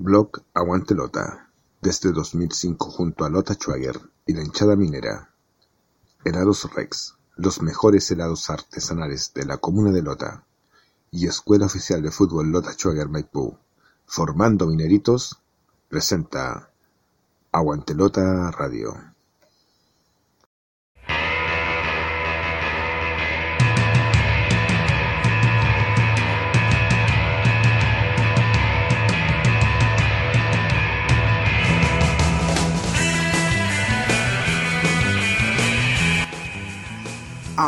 Blog Aguante Lota, desde 2005 junto a Lota Schwager y la hinchada minera. Helados Rex, los mejores helados artesanales de la comuna de Lota. Y Escuela Oficial de Fútbol Lota Schwager Maipú, formando mineritos, presenta Aguante Lota Radio.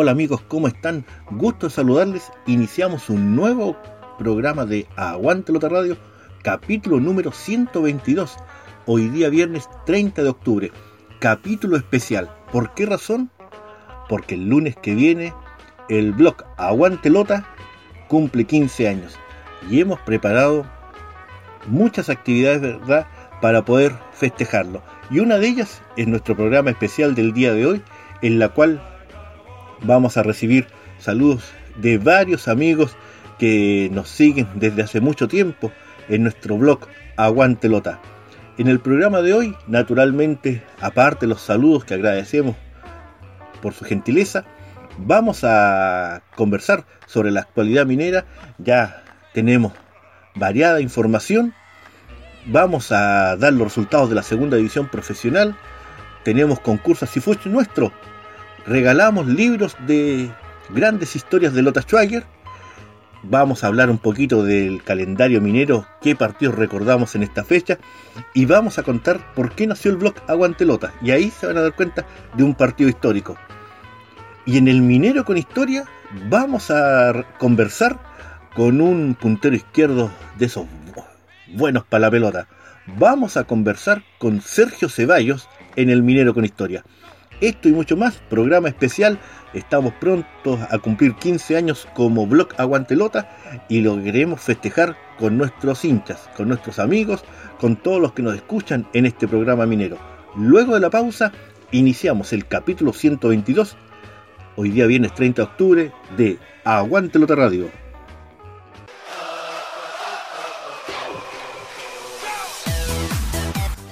Hola amigos, ¿cómo están? Gusto saludarles. Iniciamos un nuevo programa de Aguante Lota Radio, capítulo número 122. Hoy día viernes 30 de octubre. Capítulo especial. ¿Por qué razón? Porque el lunes que viene el blog Aguante Lota cumple 15 años y hemos preparado muchas actividades, ¿verdad?, para poder festejarlo. Y una de ellas es nuestro programa especial del día de hoy, en la cual vamos a recibir saludos de varios amigos que nos siguen desde hace mucho tiempo en nuestro blog Aguantelota. En el programa de hoy, naturalmente, aparte de los saludos que agradecemos por su gentileza, vamos a conversar sobre la actualidad minera. Ya tenemos variada información. Vamos a dar los resultados de la segunda división profesional. Tenemos concursos y nuestro nuestro regalamos libros de grandes historias de Lota Schwager. Vamos a hablar un poquito del calendario minero, qué partidos recordamos en esta fecha y vamos a contar por qué nació el blog Aguante Lota. Y ahí se van a dar cuenta de un partido histórico. Y en el minero con historia vamos a conversar con un puntero izquierdo de esos buenos para la pelota. Vamos a conversar con Sergio Ceballos en el minero con historia. Esto y mucho más, programa especial. Estamos prontos a cumplir 15 años como Blog Aguantelota y lo queremos festejar con nuestros hinchas, con nuestros amigos, con todos los que nos escuchan en este programa minero. Luego de la pausa, iniciamos el capítulo 122, hoy día viernes 30 de octubre, de Aguantelota Radio.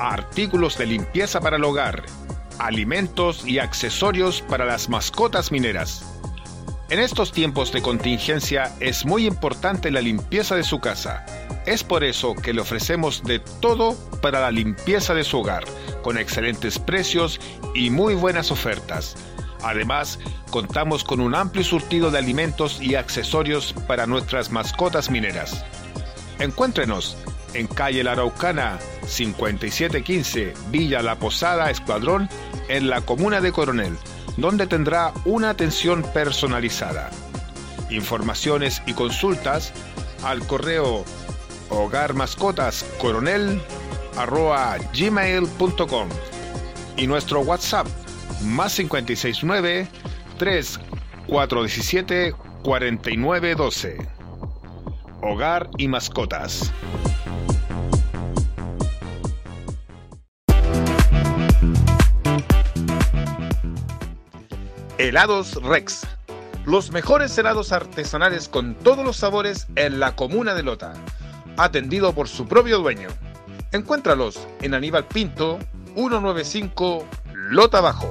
artículos de limpieza para el hogar, alimentos y accesorios para las mascotas mineras. En estos tiempos de contingencia es muy importante la limpieza de su casa. Es por eso que le ofrecemos de todo para la limpieza de su hogar, con excelentes precios y muy buenas ofertas. Además, contamos con un amplio surtido de alimentos y accesorios para nuestras mascotas mineras. Encuéntrenos en calle La Araucana, 5715, Villa La Posada, Escuadrón, en la comuna de Coronel, donde tendrá una atención personalizada. Informaciones y consultas al correo hogarmascotascoronel.gmail.com y nuestro WhatsApp más 569 3 417-4912. Hogar y mascotas. Helados Rex. Los mejores helados artesanales con todos los sabores en la comuna de Lota. Atendido por su propio dueño. Encuéntralos en Aníbal Pinto, 195 Lota Bajo.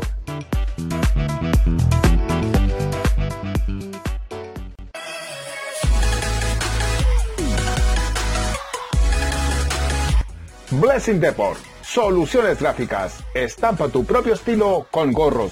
Blessing Deport. Soluciones gráficas. Estampa tu propio estilo con gorros,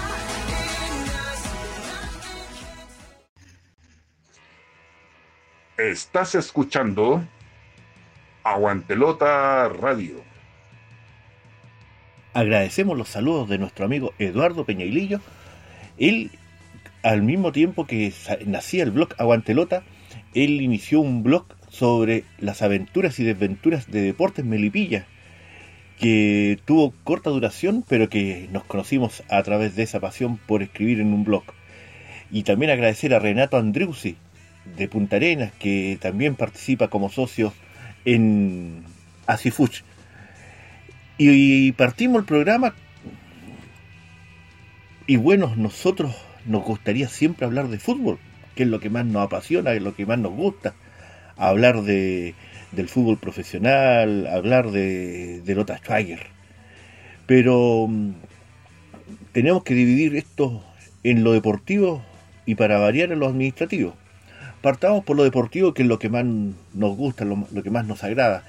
Estás escuchando Aguantelota Radio. Agradecemos los saludos de nuestro amigo Eduardo Peñailillo. Él, al mismo tiempo que nacía el blog Aguantelota, él inició un blog sobre las aventuras y desventuras de Deportes Melipilla que tuvo corta duración, pero que nos conocimos a través de esa pasión por escribir en un blog. Y también agradecer a Renato Andreusi, de Punta Arenas, que también participa como socio en Asifuch. Y partimos el programa y bueno, nosotros nos gustaría siempre hablar de fútbol, que es lo que más nos apasiona, es lo que más nos gusta. Hablar de, del fútbol profesional, hablar de, de Lota Schwager. Pero mm, tenemos que dividir esto en lo deportivo y para variar en lo administrativo. Partamos por lo deportivo, que es lo que más nos gusta, lo, que más nos agrada.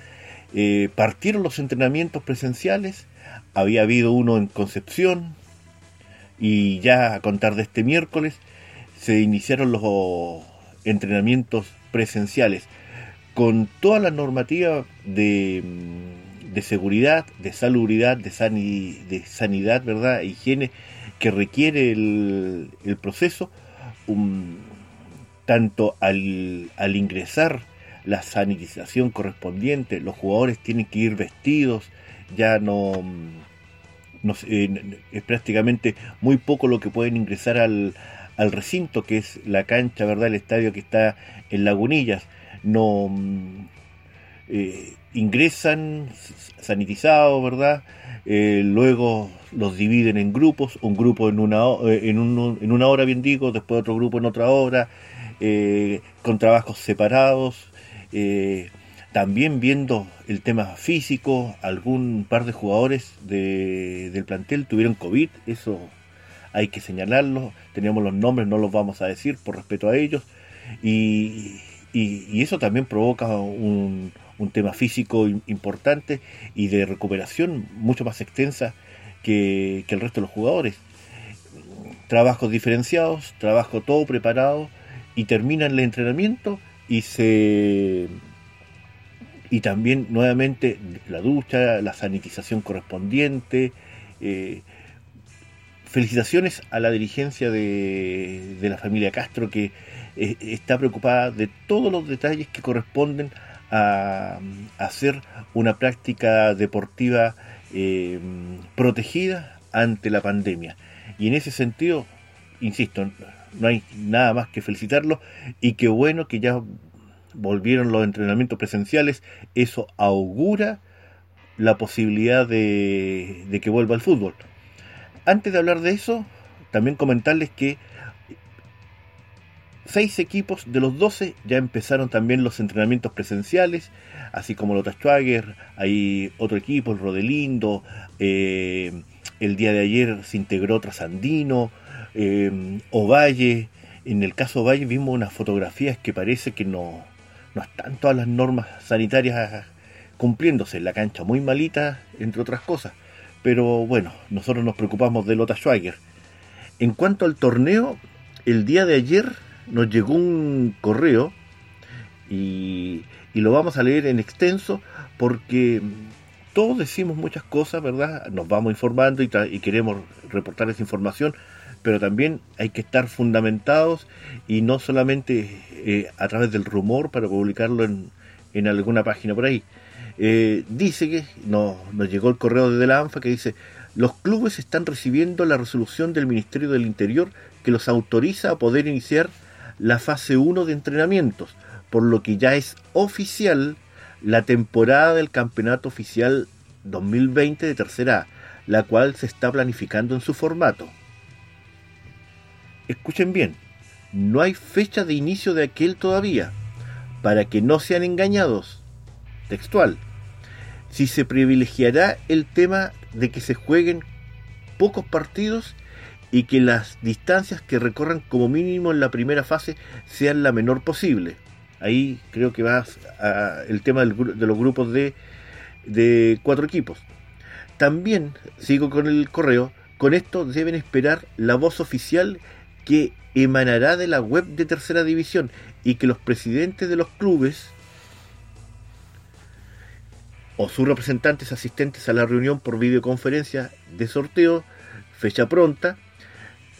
Eh, partieron los entrenamientos presenciales, había habido uno en Concepción y ya a contar de este miércoles se iniciaron los entrenamientos presenciales con toda la normativa de, mm, de seguridad, de salubridad, de, de sanidad, ¿verdad? higiene que requiere el, el proceso, tanto al, al ingresar la sanitización correspondiente, los jugadores tienen que ir vestidos, ya no, mm, no eh, es prácticamente muy poco lo que pueden ingresar al, al recinto que es la cancha, ¿verdad? El estadio que está en Lagunillas no mm, eh, ingresan sanitizados, ¿verdad? Eh, luego los dividen en grupos, un grupo en una, eh, en, en una hora, bien digo, después otro grupo en otra hora, con trabajos separados. también viendo el tema físico, algún par de jugadores de, del plantel tuvieron COVID, eso hay que señalarlo, tenemos los nombres, no los vamos a decir por respeto a ellos, y, y, eso también provoca un, tema físico importante y de recuperación mucho más extensa que, el resto de los jugadores. Trabajos diferenciados, trabajo todo preparado y terminan el entrenamiento y se y también nuevamente la ducha, la sanitización correspondiente. Eh, felicitaciones a la dirigencia de, de la familia Castro que eh, está preocupada de todos los detalles que corresponden a, hacer una práctica deportiva eh, protegida ante la pandemia. Y en ese sentido, insisto, no hay nada más que felicitarlo y qué bueno que ya volvieron los entrenamientos presenciales, eso augura la posibilidad de, de que vuelva el fútbol. Antes de hablar de eso, también comentarles que seis equipos de los 12 ya empezaron también los entrenamientos presenciales, así como Lota Schwager, hay otro equipo, el Rodelindo, eh, el día de ayer se integró Trasandino, eh, Ovalle, en el caso Ovalle vimos unas fotografías que parece que no, no están todas las normas sanitarias cumpliéndose, la cancha muy malita, entre otras cosas, pero bueno, nosotros nos preocupamos de Lota Schwager. En cuanto al torneo, el día de ayer nos llegó un correo Y, lo vamos a leer en extenso porque todos decimos muchas cosas, ¿verdad? Nos vamos informando y, queremos reportar esa información, pero también hay que estar fundamentados y no solamente eh, a través del rumor para publicarlo en, en alguna página por ahí. Eh, dice que nos llegó el correo de la ANFA que dice los clubes están recibiendo la resolución del Ministerio del Interior que los autoriza a poder iniciar la fase 1 de entrenamientos, por lo que ya es oficial la temporada del Campeonato Oficial 2020 de Tercera A, la cual se está planificando en su formato. Escuchen bien, no hay fecha de inicio de aquel todavía, para que no sean engañados. Textual. Si se privilegiará el tema de que se jueguen pocos partidos y que las distancias que recorran como mínimo en la primera fase sean la menor posible. Ahí creo que va el tema de los grupos de, de cuatro equipos. También, sigo con el correo, con esto deben esperar la voz oficial que emanará de la web de tercera división y que los presidentes de los clubes o sus representantes asistentes a la reunión por videoconferencia de sorteo, fecha pronta,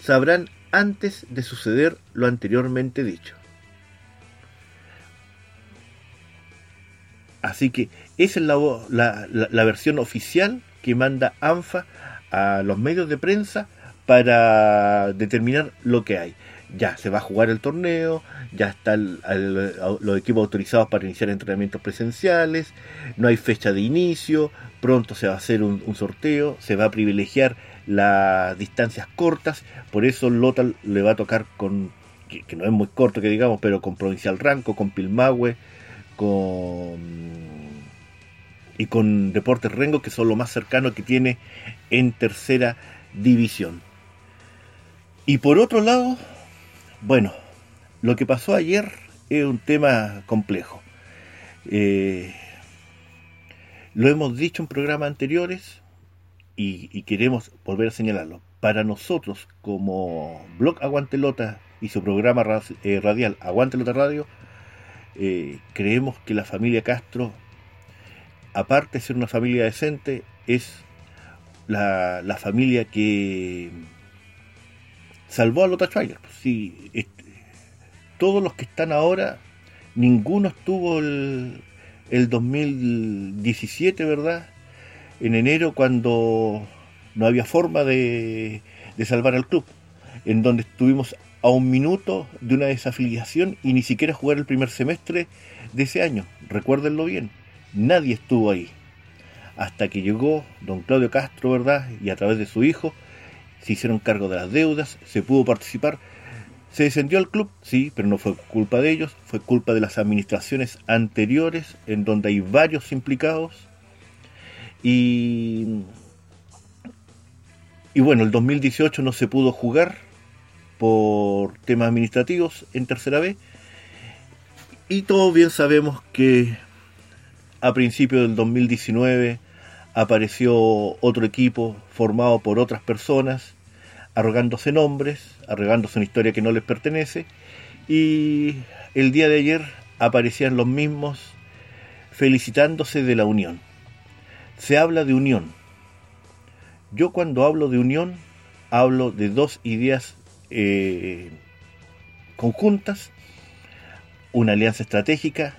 sabrán antes de suceder lo anteriormente dicho. Así que esa es la, la, versión oficial que manda ANFA a los medios de prensa para determinar lo que hay. Ya se va a jugar el torneo, ya están los equipos autorizados para iniciar entrenamientos presenciales, no hay fecha de inicio, pronto se va a hacer un, sorteo, se va a privilegiar las distancias cortas, por eso Lota le va a tocar con, que, no es muy corto que digamos, pero con Provincial Ranco, con Pilmahue, con y con Deportes Rengo, que son lo más cercano que tiene en tercera división. Y por otro lado, bueno, lo que pasó ayer es un tema complejo. Eh, lo hemos dicho en programas anteriores y, queremos volver a señalarlo. Para nosotros, como Blog Aguantelota y su programa eh, radial Aguantelota Radio, eh, creemos que la familia Castro, aparte de ser una familia decente, es la, familia que salvó a Lota Schweiger. Sí, todos los que están ahora, ninguno estuvo el, 2017, ¿verdad? En enero cuando no había forma de, salvar al club, en donde estuvimos a un minuto de una desafiliación y ni siquiera jugar el primer semestre de ese año. Recuérdenlo bien, nadie estuvo ahí. Hasta que llegó don Claudio Castro, ¿verdad? Y a través de su hijo se hicieron cargo de las deudas, se pudo participar, se descendió al club, sí, pero no fue culpa de ellos, fue culpa de las administraciones anteriores, en donde hay varios implicados. Y, y bueno, el 2018 no se pudo jugar por temas administrativos en tercera B. Y todos bien sabemos que a principios del 2019 apareció otro equipo formado por otras personas arrogándose nombres, arrogándose una historia que no les pertenece, y el día de ayer aparecían los mismos felicitándose de la unión. Se habla de unión. Yo cuando hablo de unión, hablo de dos ideas eh, conjuntas, una alianza estratégica,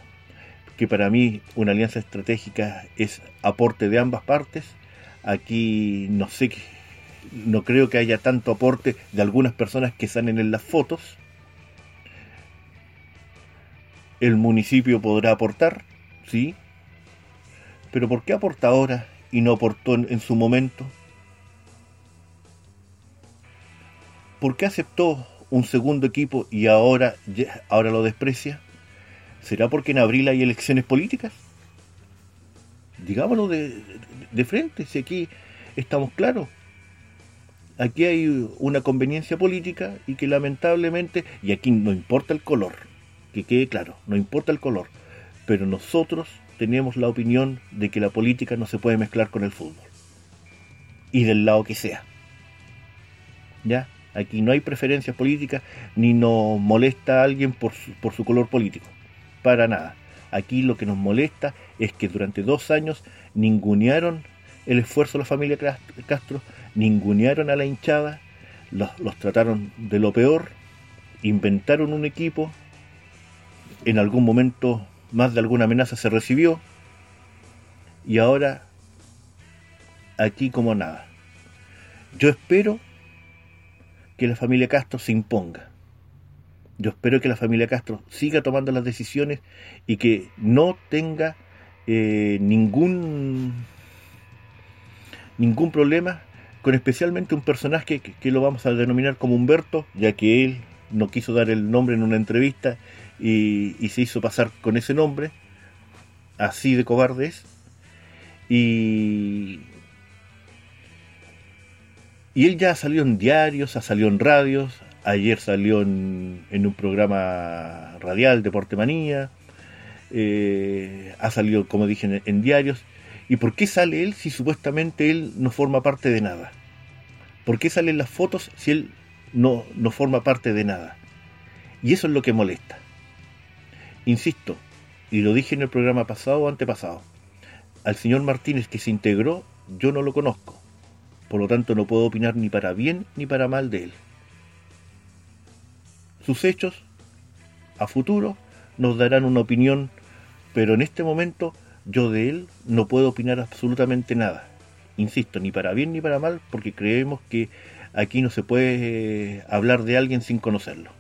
que para mí una alianza estratégica es aporte de ambas partes. Aquí no sé no creo que haya tanto aporte de algunas personas que salen en las fotos. El municipio podrá aportar, sí, pero ¿por qué aporta ahora y no aportó en, su momento? ¿Por qué aceptó un segundo equipo y ahora, ahora lo desprecia? ¿Será porque en abril hay elecciones políticas? Digámoslo de, frente, si aquí estamos claros aquí hay una conveniencia política y que lamentablemente, y aquí no importa el color, que quede claro, no importa el color, pero nosotros tenemos la opinión de que la política no se puede mezclar con el fútbol. Y del lado que sea. ¿Ya? Aquí no hay preferencias políticas ni nos molesta a alguien por su color político. para nada. Aquí lo que nos molesta es que durante dos años ningunearon el esfuerzo de la familia Castro, ningunearon a la hinchada, los, trataron de lo peor, inventaron un equipo, en algún momento más de alguna amenaza se recibió, y ahora aquí como nada. Yo espero que la familia Castro se imponga. Yo espero que la familia Castro siga tomando las decisiones y que no tenga eh, ningún ningún problema con especialmente un personaje que, lo vamos a denominar como Humberto, ya que él no quiso dar el nombre en una entrevista y, se hizo pasar con ese nombre, así de cobarde es. Y, y él ya ha salido en diarios, ha salido en radios, ayer salió en, un programa radial, Deporte Manía, eh, ha salido, como dije, en, diarios. ¿Y por qué sale él si supuestamente él no forma parte de nada? ¿Por qué salen las fotos si él no, no forma parte de nada? Y eso es lo que molesta. Insisto, y lo dije en el programa pasado o antepasado, al señor Martínez que se integró, yo no lo conozco por lo tanto no puedo opinar ni para bien ni para mal de él. Sus hechos, a futuro, nos darán una opinión, pero en este momento yo de él no puedo opinar absolutamente nada. Insisto, ni para bien ni para mal, porque creemos que aquí no se puede eh, hablar de alguien sin conocerlo.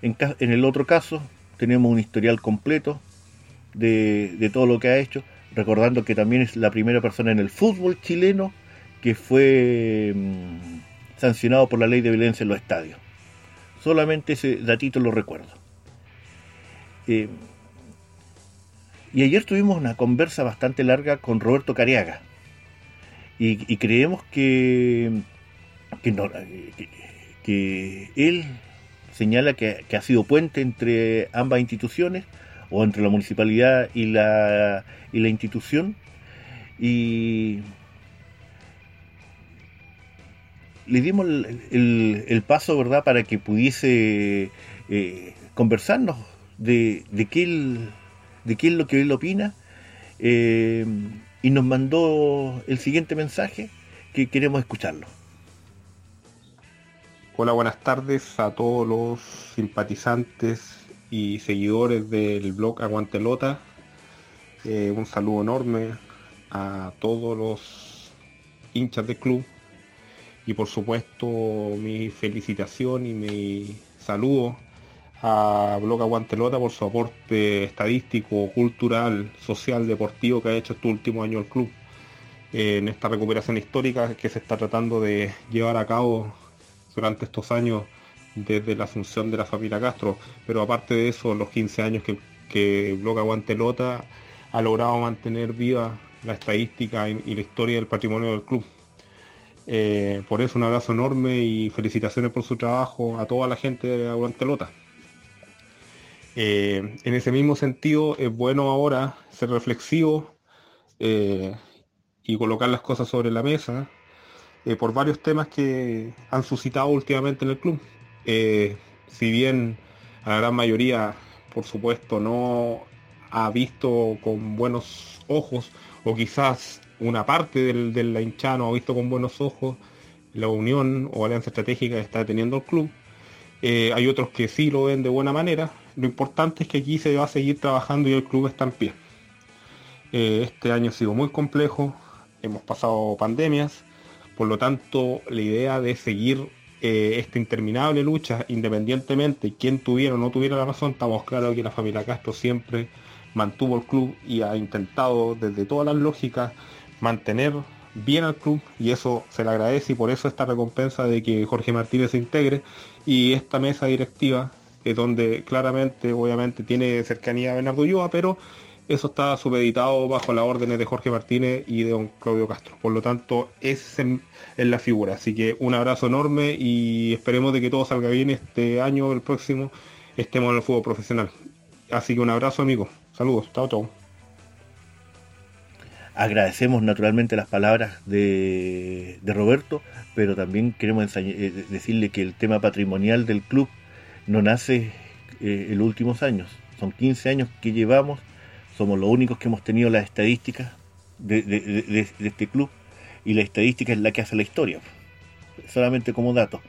En, el otro caso, tenemos un historial completo de, todo lo que ha hecho, recordando que también es la primera persona en el fútbol chileno que fue mm, sancionado por la ley de violencia en los estadios. Solamente ese datito lo recuerdo. Eh, y ayer tuvimos una conversa bastante larga con Roberto Cariaga. Y, creemos que, que, él señala que, ha sido puente entre ambas instituciones, o entre la municipalidad y la, y la institución. Y, le dimos el, paso, ¿verdad?, para que pudiese eh, conversarnos de, de, qué de qué es lo que él opina. Eh, y nos mandó el siguiente mensaje que queremos escucharlo. Hola, buenas tardes a todos los simpatizantes y seguidores del blog Aguantelota. Eh, un saludo enorme a todos los hinchas del club, y por supuesto mi felicitación y mi saludo a Blog Aguantelota por su aporte estadístico, cultural, social, deportivo que ha hecho este último año el club en esta recuperación histórica que se está tratando de llevar a cabo durante estos años desde la asunción de la familia Castro. Pero aparte de eso, los 15 años que, que Blog Aguantelota ha logrado mantener viva la estadística y la historia del patrimonio del club. Eh, por eso un abrazo enorme y felicitaciones por su trabajo a toda la gente de Aguantelota. Eh, en ese mismo sentido, es bueno ahora ser reflexivo eh, y colocar las cosas sobre la mesa por varios temas que han suscitado últimamente en el club. si bien la gran mayoría, por supuesto, no ha visto con buenos ojos o quizás una parte del, de la hinchada no ha visto con buenos ojos la unión o alianza estratégica que está teniendo el club. Eh, hay otros que sí lo ven de buena manera. Lo importante es que aquí se va a seguir trabajando y el club está en pie. Eh, este año ha sido muy complejo, hemos pasado pandemias, por lo tanto la idea de seguir eh, esta interminable lucha, independientemente de quién tuviera o no tuviera la razón, estamos claros que la familia Castro siempre mantuvo el club y ha intentado desde todas las lógicas mantener bien al club y eso se le agradece y por eso esta recompensa de que Jorge Martínez se integre y esta mesa directiva es donde claramente obviamente tiene cercanía a Bernardo Ulloa pero eso está supeditado bajo las órdenes de Jorge Martínez y de don Claudio Castro. Por lo tanto es en, la figura. Así que un abrazo enorme y esperemos de que todo salga bien este año el próximo estemos en el fútbol profesional. Así que un abrazo amigo. Saludos. Chao chao. Agradecemos naturalmente las palabras de, Roberto, pero también queremos eh, decirle que el tema patrimonial del club no nace eh, en los últimos años. Son 15 años que llevamos, somos los únicos que hemos tenido las estadísticas de, este club y la estadística es la que hace la historia, solamente como dato.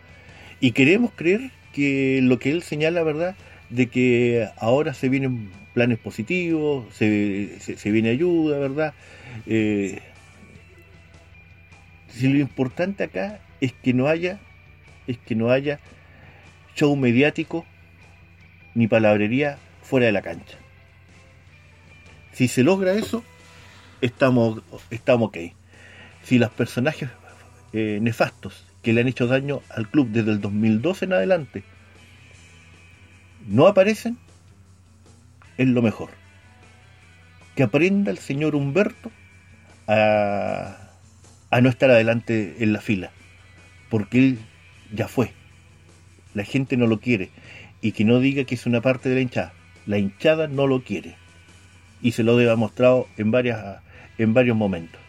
Y queremos creer que lo que él señala, ¿verdad? De que ahora se vienen planes positivos, se, viene ayuda, ¿verdad? Eh, si lo importante acá es que no haya, es que no haya show mediático ni palabrería fuera de la cancha. Si se logra eso, estamos, estamos ok. Si los personajes eh, nefastos que le han hecho daño al club desde el 2012 en adelante no aparecen, es lo mejor. Que aprenda el señor Humberto a, a no estar adelante en la fila, porque él ya fue. La gente no lo quiere. Y que no diga que es una parte de la hinchada. La hinchada no lo quiere. Y se lo ha demostrado en, varias, en varios momentos.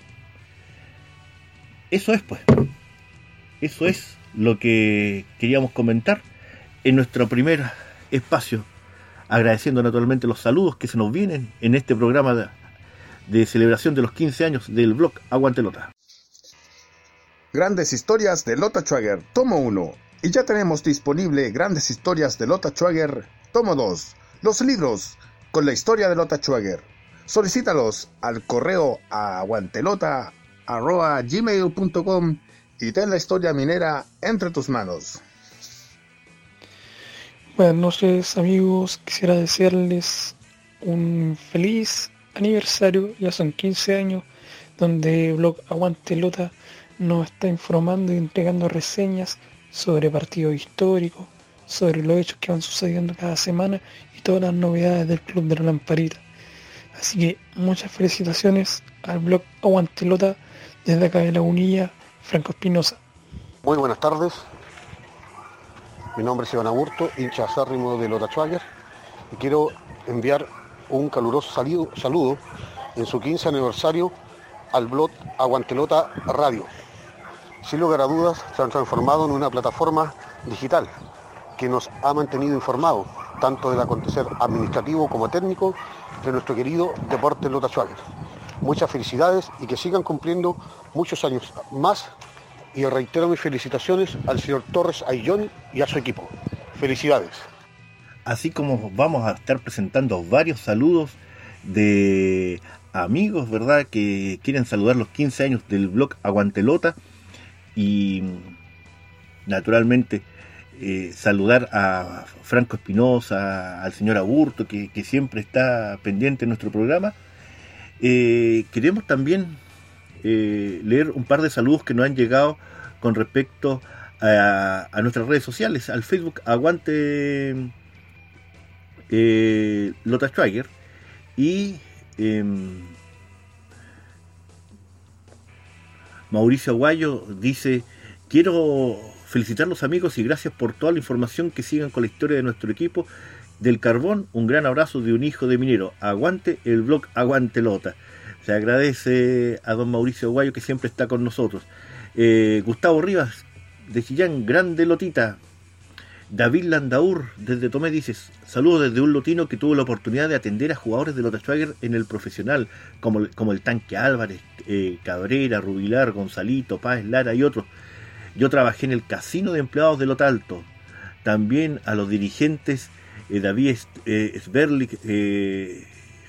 Eso es, pues. Eso es lo que queríamos comentar en nuestro primer espacio. Agradeciendo naturalmente los saludos que se nos vienen en este programa de, celebración de los 15 años del blog Aguantelota. Grandes historias de Lota Schwager, tomo 1. Y ya tenemos disponible Grandes historias de Lota Schwager, tomo 2. Los libros con la historia de Lota Schwager. Solicítalos al correo aguantelota.gmail.com y ten la historia minera entre tus manos. Buenas noches amigos, quisiera desearles un feliz aniversario, ya son 15 años, donde Blog Aguantelota nos está informando y entregando reseñas sobre partidos históricos, sobre los hechos que van sucediendo cada semana y todas las novedades del Club de la Lamparita. Así que muchas felicitaciones al blog Aguantelota desde acá de la Unilla, Franco Espinosa. Muy buenas tardes. Mi nombre es Iván Aburto, hincha acérrimo de Lota Schwager, y quiero enviar un caluroso saludo en su 15 aniversario al blog Aguantelota Radio sin lugar a dudas, se han transformado en una plataforma digital que nos ha mantenido informados tanto del acontecer administrativo como técnico de nuestro querido deporte Lota Schwager. Muchas felicidades y que sigan cumpliendo muchos años más y reitero mis felicitaciones al señor Torres Ayllón y a su equipo. Felicidades. Así como vamos a estar presentando varios saludos de amigos, ¿verdad? Que quieren saludar los 15 años del blog Aguantelota y naturalmente eh, saludar a Franco Espinosa, al señor Aburto, que, siempre está pendiente en nuestro programa. Eh, queremos también eh, leer un par de saludos que nos han llegado con respecto a, nuestras redes sociales, al Facebook Aguante Lota Schwager y Mauricio Aguayo dice, quiero felicitar a los amigos y gracias por toda la información que sigan con la historia de nuestro equipo. Del carbón, un gran abrazo de un hijo de minero. Aguante el blog Aguante Lota. Se agradece a don Mauricio Aguayo que siempre está con nosotros. Eh, Gustavo Rivas de Chillán, grande Lotita. David Landaur desde Tomé dice, saludos desde un lotino que tuvo la oportunidad de atender a jugadores de Lota Schwager en el profesional, como, como el Tanque Álvarez, eh, Cabrera, Rubilar, Gonzalito, Páez, Lara y otros. Yo trabajé en el casino de empleados de Lota Alto. También a los dirigentes eh, David eh, Sberlik,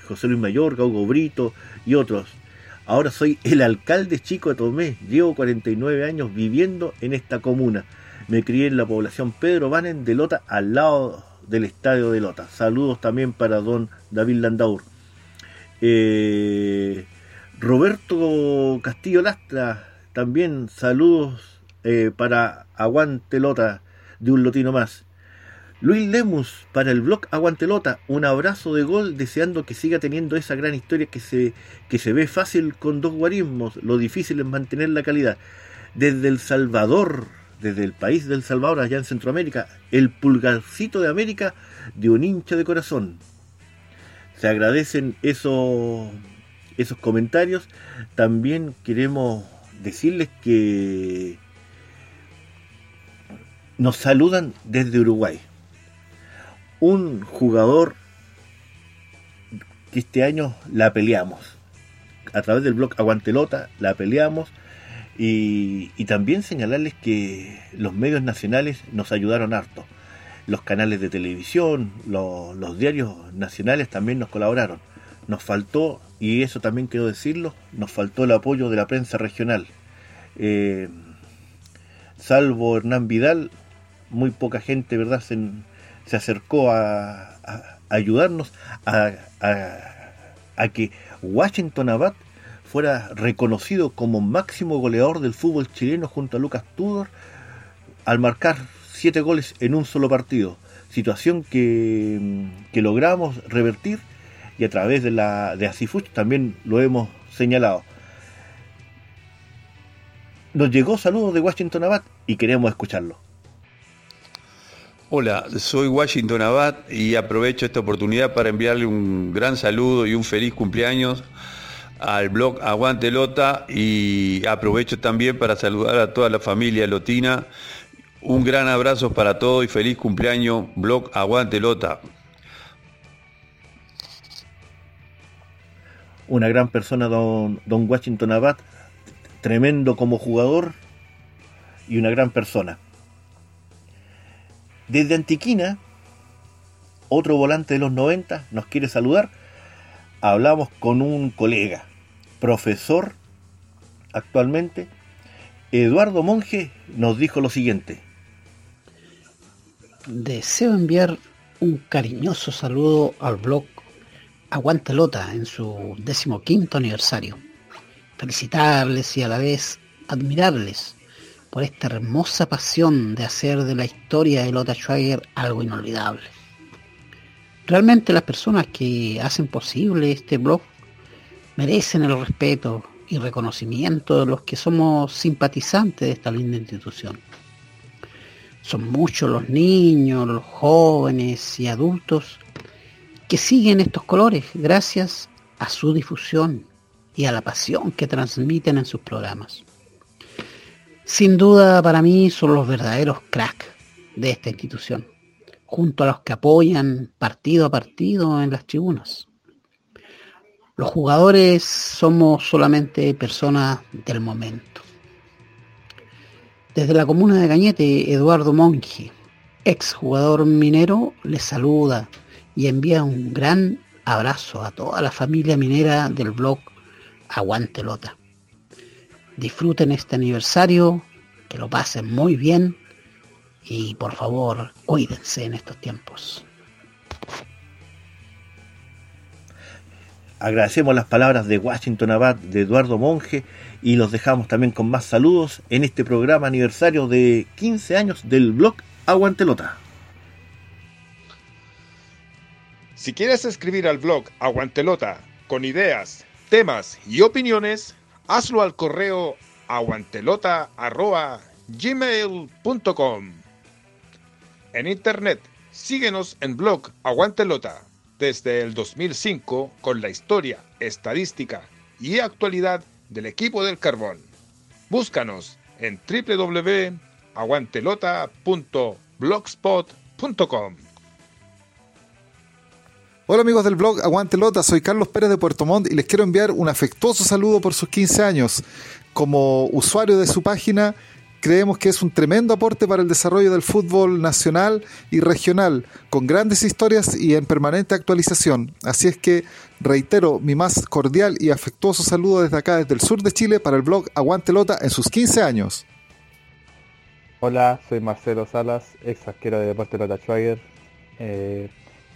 José Luis Mayor, Hugo Brito y otros. Ahora soy el alcalde chico de Tomé. Llevo 49 años viviendo en esta comuna me crié en la población Pedro Banen de Lota, al lado del estadio de Lota. Saludos también para don David Landaur. Eh, Roberto Castillo Lastra, también saludos eh, para Aguante Lota de un lotino más. Luis Lemus para el blog Aguante Lota, un abrazo de gol deseando que siga teniendo esa gran historia que se, que se ve fácil con dos guarismos, lo difícil es mantener la calidad. Desde El Salvador, desde el país del Salvador, allá en Centroamérica, el pulgarcito de América de un hincha de corazón. Se agradecen esos, esos comentarios. También queremos decirles que nos saludan desde Uruguay. un jugador que este año la peleamos. A través del blog Aguantelota la peleamos y, también señalarles que los medios nacionales nos ayudaron harto. Los canales de televisión, los diarios nacionales también nos colaboraron. Nos faltó, y eso también quiero decirlo, nos faltó el apoyo de la prensa regional. Eh, salvo Hernán Vidal, muy poca gente, ¿verdad?, se, se acercó a, ayudarnos a, a, que Washington Abad fuera reconocido como máximo goleador del fútbol chileno junto a Lucas Tudor al marcar siete goles en un solo partido. Situación que, que logramos revertir y a través de la de Asifuch también lo hemos señalado. Nos llegó saludos de Washington Abad y queremos escucharlo. Hola, soy Washington Abad y aprovecho esta oportunidad para enviarle un gran saludo y un feliz cumpleaños al blog Aguante Lota y aprovecho también para saludar a toda la familia lotina. Un gran abrazo para todos y feliz cumpleaños, blog Aguante Lota. Una gran persona, don, don Washington Abad, tremendo como jugador y una gran persona. Desde Antiquina, otro volante de los 90 nos quiere saludar. Hablamos con un colega, profesor actualmente. Eduardo Monge nos dijo lo siguiente. Deseo enviar un cariñoso saludo al blog Aguante Lota en su decimoquinto aniversario felicitarles y a la vez admirarles por esta hermosa pasión de hacer de la historia de Lothar Schwager algo inolvidable. Realmente las personas que hacen posible este blog merecen el respeto y reconocimiento de los que somos simpatizantes de esta linda institución. Son muchos los niños, los jóvenes y adultos que siguen estos colores gracias a su difusión y a la pasión que transmiten en sus programas. Sin duda para mí son los verdaderos cracks de esta institución, junto a los que apoyan partido a partido en las tribunas. Los jugadores somos solamente personas del momento. Desde la comuna de Cañete, Eduardo Monge, ex jugador minero, les saluda y envía un gran abrazo a toda la familia minera del blog aguante Lota. Disfruten este aniversario, que lo pasen muy bien y por favor cuídense en estos tiempos. Agradecemos las palabras de Washington Abad, de Eduardo Monge y los dejamos también con más saludos en este programa aniversario de 15 años del blog Aguantelota. Si quieres escribir al blog Aguantelota con ideas, temas y opiniones, hazlo al correo aguantelota.gmail.com. En internet, síguenos en blog Aguantelota desde el 2005 con la historia, estadística y actualidad del equipo del carbón. Búscanos en www.aguantelota.blogspot.com. Hola amigos del blog Aguante Lota, soy Carlos Pérez de Puerto Montt y les quiero enviar un afectuoso saludo por sus 15 años. Como usuario de su página, creemos que es un tremendo aporte para el desarrollo del fútbol nacional y regional, con grandes historias y en permanente actualización. Así es que reitero mi más cordial y afectuoso saludo desde acá, desde el sur de Chile, para el blog Aguante Lota en sus 15 años. Hola, soy Marcelo Salas, ex arquero de Deporte Lota Schwager. Eh,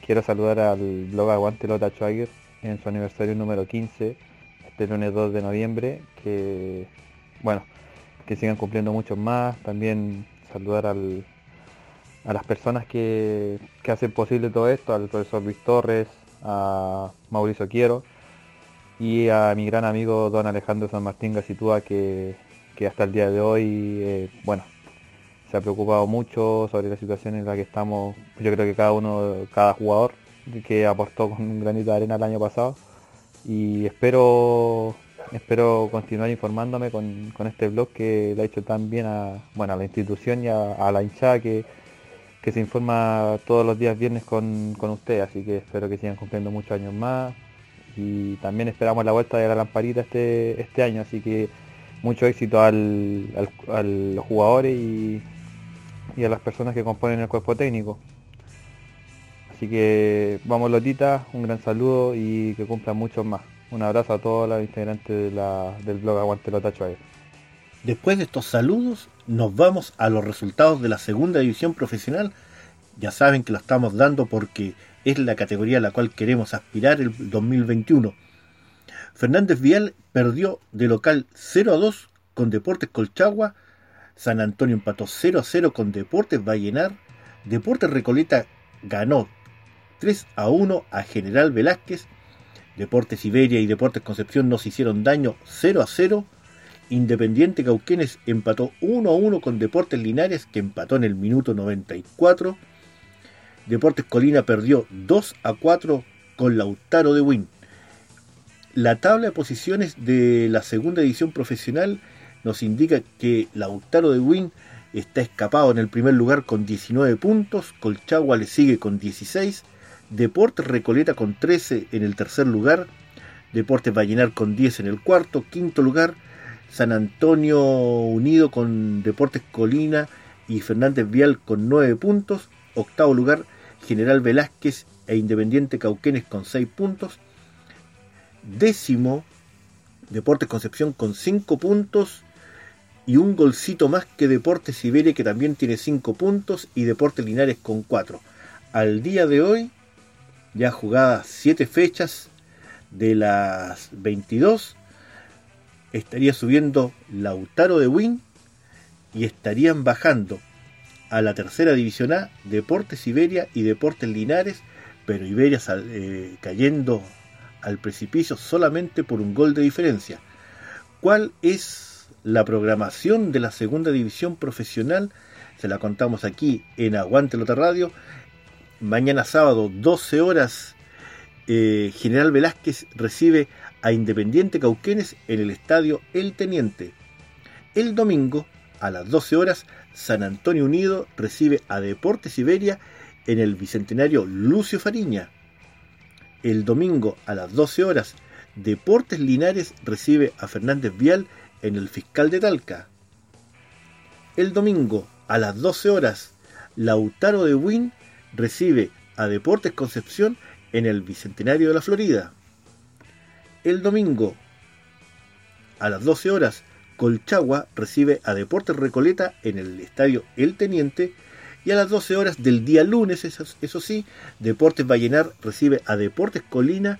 quiero saludar al blog Aguante Lota Schwager en su aniversario número 15, este lunes 2 de noviembre, que bueno, que sigan cumpliendo muchos más, también saludar al, a las personas que, hacen posible todo esto, al profesor Luis Torres, a Mauricio Quiero y a mi gran amigo don Alejandro San Martín Gacitúa que, que hasta el día de hoy, eh, bueno, se ha preocupado mucho sobre la situación en la que estamos, yo creo que cada uno, cada jugador que aportó con un granito de arena el año pasado y espero espero continuar informándome con, este blog que le ha hecho tan bien a, bueno, a la institución y a, la hinchada que, que se informa todos los días viernes con, con usted, así que espero que sigan cumpliendo muchos años más y también esperamos la vuelta de la lamparita este, este año, así que mucho éxito a los jugadores y, y, a las personas que componen el cuerpo técnico. Así que vamos Lotita, un gran saludo y que cumplan muchos más. Un abrazo a todos los integrantes del blog Aguante Lota Después de estos saludos, nos vamos a los resultados de la segunda división profesional. Ya saben que lo estamos dando porque es la categoría a la cual queremos aspirar el 2021. Fernández Vial perdió de local 0 a 2 con Deportes Colchagua, San Antonio empató 0 a 0 con Deportes Vallenar, Deportes Recoleta ganó 3 a 1 a General Velázquez, Deportes Iberia y Deportes Concepción nos hicieron daño 0 a 0, Independiente Cauquenes empató 1 a 1 con Deportes Linares que empató en el minuto 94, Deportes Colina perdió 2 a 4 con Lautaro de Win. La tabla de posiciones de la segunda edición profesional nos indica que Lautaro de Win está escapado en el primer lugar con 19 puntos, Colchagua le sigue con 16, Deportes Recoleta con 13 en el tercer lugar, Deportes Vallenar con 10 en el cuarto, quinto lugar, San Antonio Unido con Deportes Colina y Fernández Vial con 9 puntos, octavo lugar General Velázquez e Independiente Cauquenes con 6 puntos. Décimo, Deportes Concepción con 5 puntos y un golcito más que Deportes Siberia que también tiene 5 puntos y Deportes Linares con 4. Al día de hoy, ya jugadas 7 fechas de las 22, estaría subiendo Lautaro de Win y estarían bajando a la tercera división A, Deportes Iberia y Deportes Linares, pero Iberia eh, cayendo al precipicio solamente por un gol de diferencia. ¿Cuál es la programación de la segunda división profesional? Se la contamos aquí en Aguante Lota Radio. Mañana sábado, 12 horas, eh, General Velázquez recibe a Independiente Cauquenes en el estadio El Teniente. El domingo, a las 12 horas, San Antonio Unido recibe a Deportes Iberia en el Bicentenario Lucio Fariña. El domingo a las 12 horas, Deportes Linares recibe a Fernández Vial en el Fiscal de Talca. El domingo a las 12 horas, Lautaro de Win recibe a Deportes Concepción en el Bicentenario de la Florida. El domingo a las 12 horas, Colchagua recibe a Deportes Recoleta en el estadio El Teniente y a las 12 horas del día lunes, eso, sí, Deportes Vallenar recibe a Deportes Colina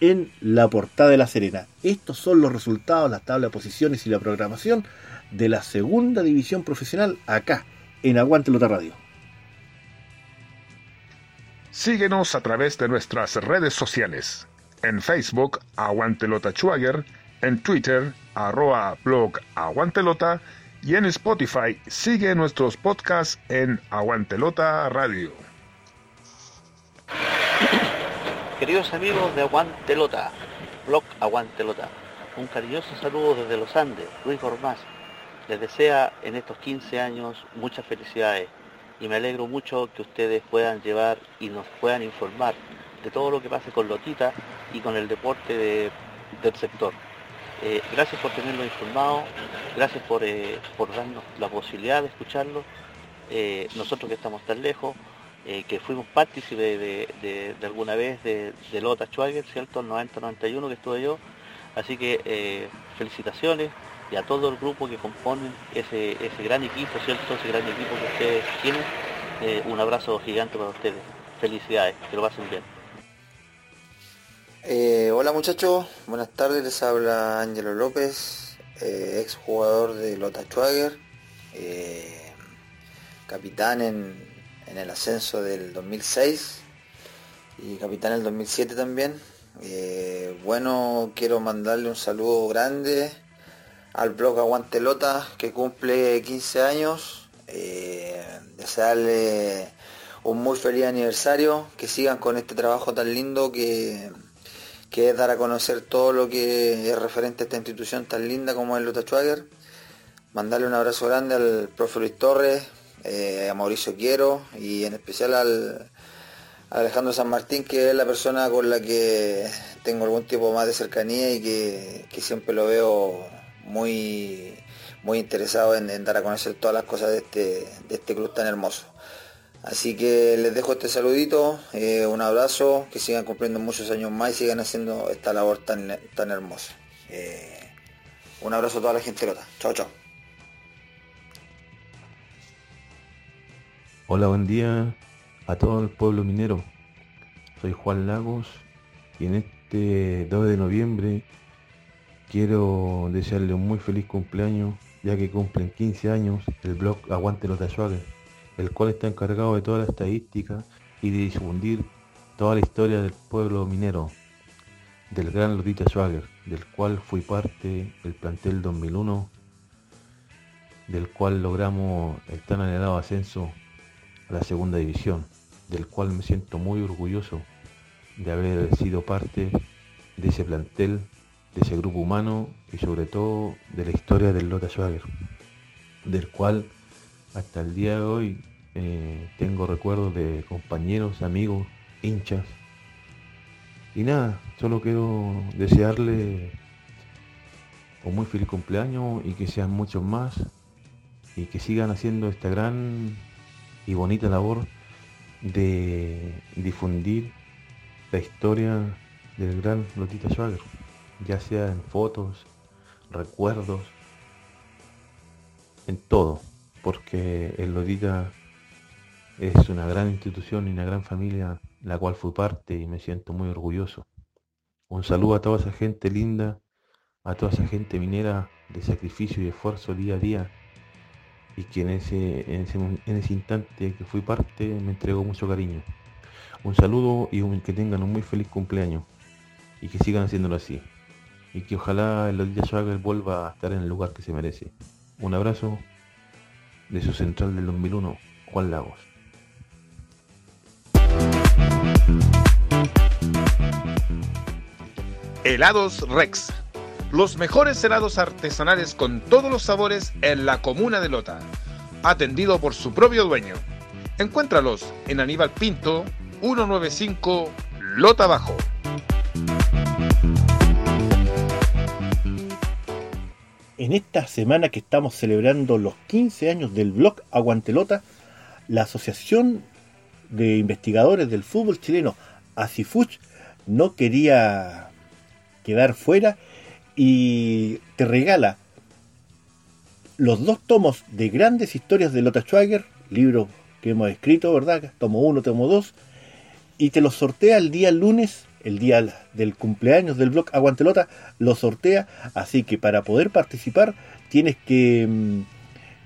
en la portada de La Serena. Estos son los resultados, la tabla de posiciones y la programación de la segunda división profesional acá en Aguante Lota Radio. Síguenos a través de nuestras redes sociales. En Facebook, Aguante Lota Schwager, en Twitter, arroba blog Aguantelota y en Spotify sigue nuestros podcasts en Aguantelota Radio. Queridos amigos de Aguantelota, blog Aguantelota, un cariñoso saludo desde los Andes, Luis Gormaz. Les desea en estos 15 años muchas felicidades y me alegro mucho que ustedes puedan llevar y nos puedan informar de todo lo que pase con Lotita y con el deporte del sector. Eh, gracias por tenerlo informado, gracias eh, por, darnos la posibilidad de escucharlo. Eh, nosotros que estamos tan lejos, que fuimos partícipes de, alguna vez de, Lota Schwager, ¿cierto? El 90-91 que estuve yo. Así que felicitaciones y a todo el grupo que componen ese, ese gran equipo, ¿cierto? Ese gran equipo que ustedes tienen. un abrazo gigante para ustedes. Felicidades, que lo pasen bien. Eh, hola muchachos, buenas tardes, les habla Ángelo López, eh, ex jugador de Lota Schwager, eh, capitán en, el ascenso del 2006 y capitán en el 2007 también. bueno, quiero mandarle un saludo grande al blog Aguante Lota que cumple 15 años, desearle un muy feliz aniversario, que sigan con este trabajo tan lindo que que es dar a conocer todo lo que es referente a esta institución tan linda como es Lota Schwager. Mandarle un abrazo grande al profe Luis Torres, a Mauricio Quiero y en especial al, Alejandro San Martín, que es la persona con la que tengo algún tipo más de cercanía y que, siempre lo veo muy, muy interesado en, dar a conocer todas las cosas de este, de este club tan hermoso. Así que les dejo este saludito, eh, un abrazo, que sigan cumpliendo muchos años más y sigan haciendo esta labor tan, tan hermosa. Eh, un abrazo a toda la gente lota. Chao, chao. Hola, buen día a todo el pueblo minero. Soy Juan Lagos y en este 2 de noviembre quiero desearle un muy feliz cumpleaños ya que cumplen 15 años el blog Aguante los Tashuagas, el cual está encargado de toda la estadística y de difundir toda la historia del pueblo minero, del gran Lotita Schwager, del cual fui parte del plantel 2001, del cual logramos el tan anhelado ascenso a la segunda división del cual me siento muy orgulloso de haber sido parte de ese plantel, de ese grupo humano y sobre todo de la historia del Lota Schwager, del cual hasta el día de hoy eh, tengo recuerdos de compañeros, amigos, hinchas. Y nada, solo quiero desearle un muy feliz cumpleaños y que sean muchos más y que sigan haciendo esta gran y bonita labor de difundir la historia del gran Lotita Schwager, ya sea en fotos, recuerdos, en todo, porque el Lotita es una gran institución y una gran familia la cual fui parte y me siento muy orgulloso. Un saludo a toda esa gente linda, a toda esa gente minera de sacrificio y esfuerzo día a día y que en ese, en ese, instante que fui parte me entregó mucho cariño. Un saludo y que tengan un muy feliz cumpleaños y que sigan haciéndolo así. Y que ojalá el Lodilla Schwager vuelva a estar en el lugar que se merece. Un abrazo de su central del 2001, Juan Lagos. Helados Rex los mejores helados artesanales con todos los sabores en la comuna de Lota, atendido por su propio dueño. Encuéntralos en Aníbal Pinto, 195 Lota Bajo. En esta semana que estamos celebrando los 15 años del blog Aguantelota, la Asociación de Investigadores del Fútbol Chileno, ACIFUCH, no quería quedar fuera y te regala los dos tomos de grandes historias de Lotta Schwager, libro que hemos escrito, ¿verdad? Tomo uno, tomo dos, y te los sortea el día lunes, el día del cumpleaños del blog Aguantelota, lo sortea, así que para poder participar tienes que mm,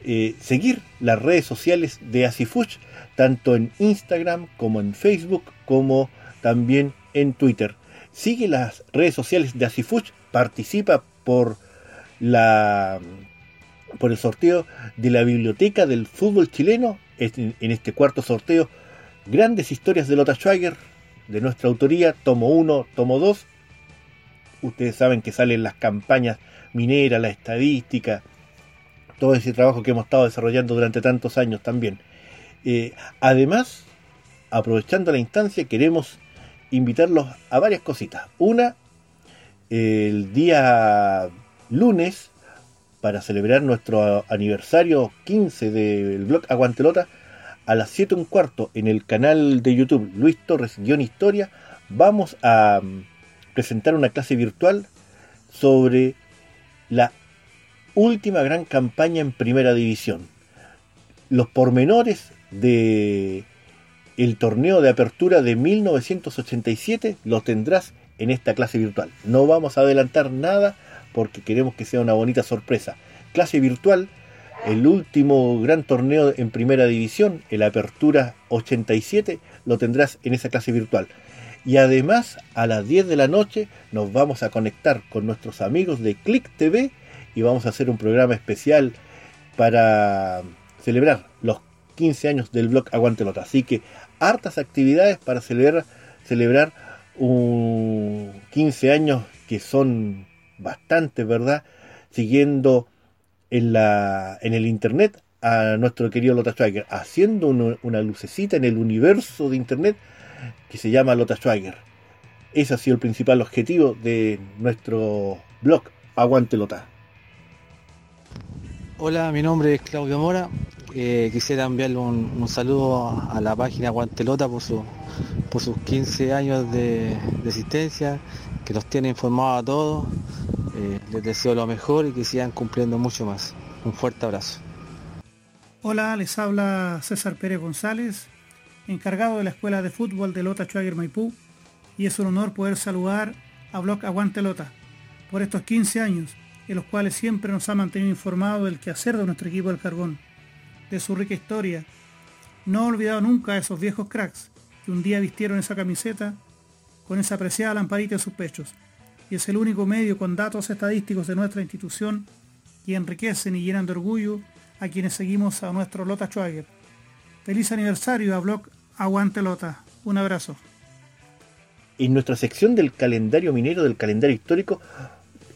eh, seguir las redes sociales de Asifuch, tanto en Instagram como en Facebook, como también en Twitter. Sigue las redes sociales de Asifuch participa por la por el sorteo de la biblioteca del fútbol chileno en este cuarto sorteo grandes historias de Lota Schwager de nuestra autoría tomo 1 tomo 2 ustedes saben que salen las campañas mineras la estadística todo ese trabajo que hemos estado desarrollando durante tantos años también. Eh, además aprovechando la instancia queremos invitarlos a varias cositas. Una el día lunes para celebrar nuestro aniversario 15 del blog Aguantelota a las 7 un cuarto en el canal de YouTube Luis Torres guion historia vamos a mm, presentar una clase virtual sobre la última gran campaña en primera división los pormenores de el torneo de apertura de 1987 los tendrás en esta clase virtual. No vamos a adelantar nada porque queremos que sea una bonita sorpresa. Clase virtual, el último gran torneo en primera división, el Apertura 87, lo tendrás en esa clase virtual. Y además, a las 10 de la noche nos vamos a conectar con nuestros amigos de Click TV y vamos a hacer un programa especial para celebrar los 15 años del blog Aguantelota. Así que hartas actividades para celebrar, celebrar un 15 años que son bastantes, ¿verdad? Siguiendo en, la, en el internet a nuestro querido Lota Schwager, haciendo una lucecita en el universo de Internet que se llama Lota Schwager. Ese ha sido el principal objetivo de nuestro blog Aguante Lota. Hola, mi nombre es Claudio Mora. Eh, quisiera enviarle un, saludo a la página Aguantelota por, su, por sus 15 años de, existencia, que nos tiene informados a todos. Eh, les deseo lo mejor y que sigan cumpliendo mucho más. Un fuerte abrazo. Hola, les habla César Pérez González, encargado de la Escuela de Fútbol de Lota Schwager Maipú, y es un honor poder saludar a Block Aguante Lota por estos 15 años en los cuales siempre nos ha mantenido informado del quehacer de nuestro equipo del carbón, de su rica historia. No ha olvidado nunca a esos viejos cracks que un día vistieron esa camiseta con esa apreciada lamparita en sus pechos, y es el único medio con datos estadísticos de nuestra institución que enriquecen y llenan de orgullo a quienes seguimos a nuestro Lota Schwager. Feliz aniversario a Blog Aguante Lota. Un abrazo. En nuestra sección del calendario minero, del calendario histórico,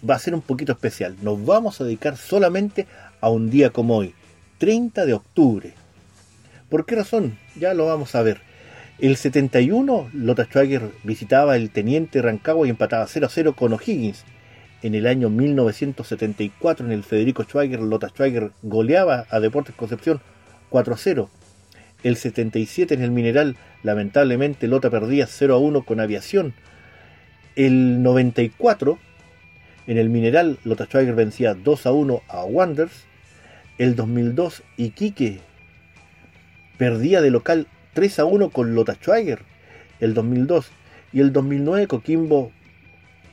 va a ser un poquito especial. Nos vamos a dedicar solamente a un día como hoy, 30 de octubre. ¿Por qué razón? Ya lo vamos a ver. El 71, Lota Schwager visitaba el Teniente Rancagua y empataba 0 a 0 con O'Higgins. En el año 1974, en el Federico Schwager, Lota Schwager goleaba a Deportes Concepción 4 a 0. El 77 en el Mineral, lamentablemente Lota perdía 0 a 1 con Aviación. El 94 en el Mineral, Lota Schwager vencía 2 a 1 a Wanders. El 2002, Iquique perdía de local 3 a 1 con Lota Schwager. El 2002. Y el 2009, Coquimbo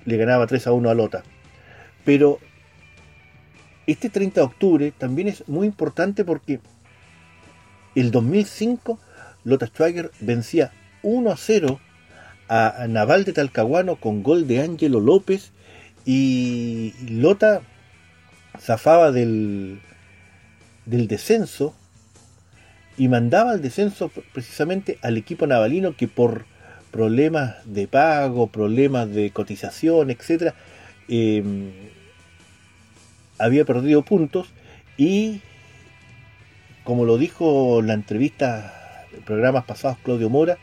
le ganaba 3 a 1 a Lota. Pero este 30 de octubre también es muy importante porque el 2005 Lota Schwager vencía 1 a 0 a Naval de Talcahuano con gol de Ángelo López y Lota zafaba del, del descenso y mandaba al descenso precisamente al equipo navalino que por problemas de pago, problemas de cotización, etcétera, em, había perdido puntos y como lo dijo en la entrevista de programas pasados Claudio Mora,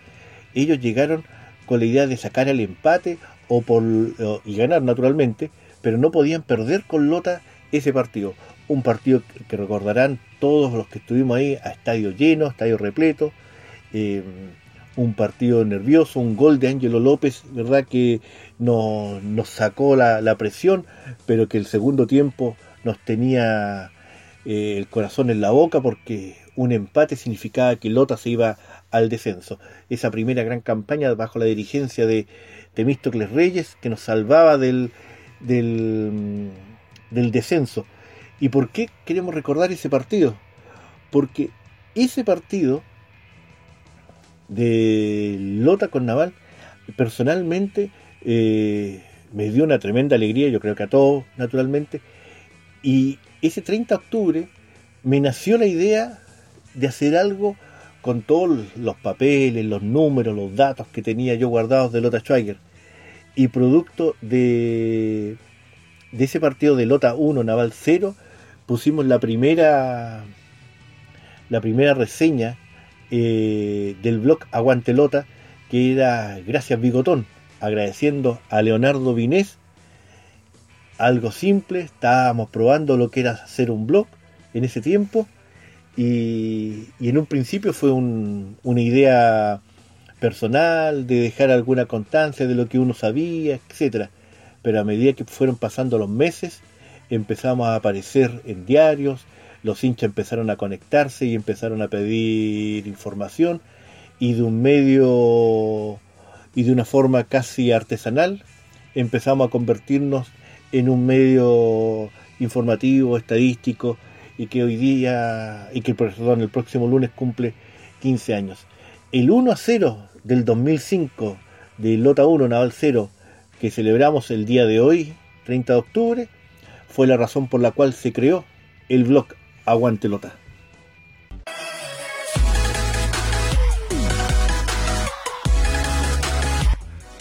ellos llegaron con la idea de sacar el empate o por, y ganar naturalmente, pero no podían perder con Lota ese partido. Un partido que recordarán todos los que estuvimos ahí a estadio lleno, estadio repleto. Eh, un partido nervioso, un gol de Ángelo López, ¿verdad? Que nos, sacó la, presión, pero que el segundo tiempo nos tenía eh, el corazón en la boca porque un empate significaba que Lota se iba al descenso. Esa primera gran campaña bajo la dirigencia de, Temístocles Reyes que nos salvaba del descenso. ¿Y por qué queremos recordar ese partido? Porque ese partido de Lota con Naval, personalmente eh, me dio una tremenda alegría, yo creo que a todos, naturalmente. Y ese 30 de octubre me nació la idea de hacer algo con todos los papeles, los números, los datos que tenía yo guardados de Lota Schweiger y producto de, de ese partido de Lota 1, Naval 0, pusimos la primera, la primera reseña eh, del blog Aguante Lota, que era Gracias Bigotón, agradeciendo a Leonardo Vinés. Algo simple, estábamos probando lo que era hacer un blog en ese tiempo y, y en un principio fue un, una idea personal, de dejar alguna constancia de lo que uno sabía, etcétera. Pero a medida que fueron pasando los meses, empezamos a aparecer en diarios, los hinchas empezaron a conectarse y empezaron a pedir información y de un medio y de una forma casi artesanal empezamos a convertirnos en un medio informativo, estadístico y que hoy día y que perdón, el próximo lunes cumple 15 años. El 1 a 0 del 2005 de Lota 1 Naval 0 que celebramos el día de hoy, 30 de octubre, fue la razón por la cual se creó el blog Aguante Lota.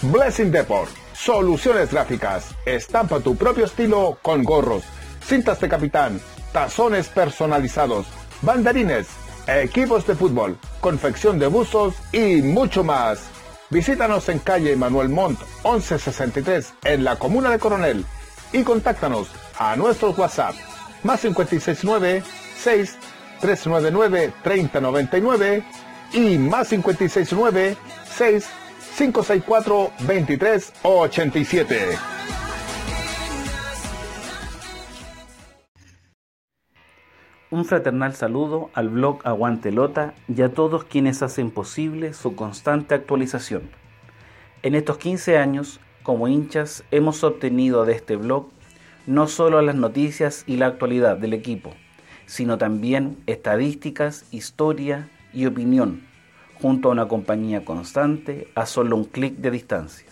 Blessing Deport, soluciones gráficas, estampa tu propio estilo con gorros, cintas de capitán, tazones personalizados, banderines, equipos de fútbol, confección de buzos y mucho más. Visítanos en calle Manuel Montt 1163 en la comuna de Coronel y contáctanos a nuestro WhatsApp más 569 6 399 3099 y más 569 6 564 2387. Un fraternal saludo al blog Aguante Lota y a todos quienes hacen posible su constante actualización. En estos 15 años, como hinchas, hemos obtenido de este blog no solo las noticias y la actualidad del equipo, sino también estadísticas, historia y opinión, junto a una compañía constante a solo un clic de distancia.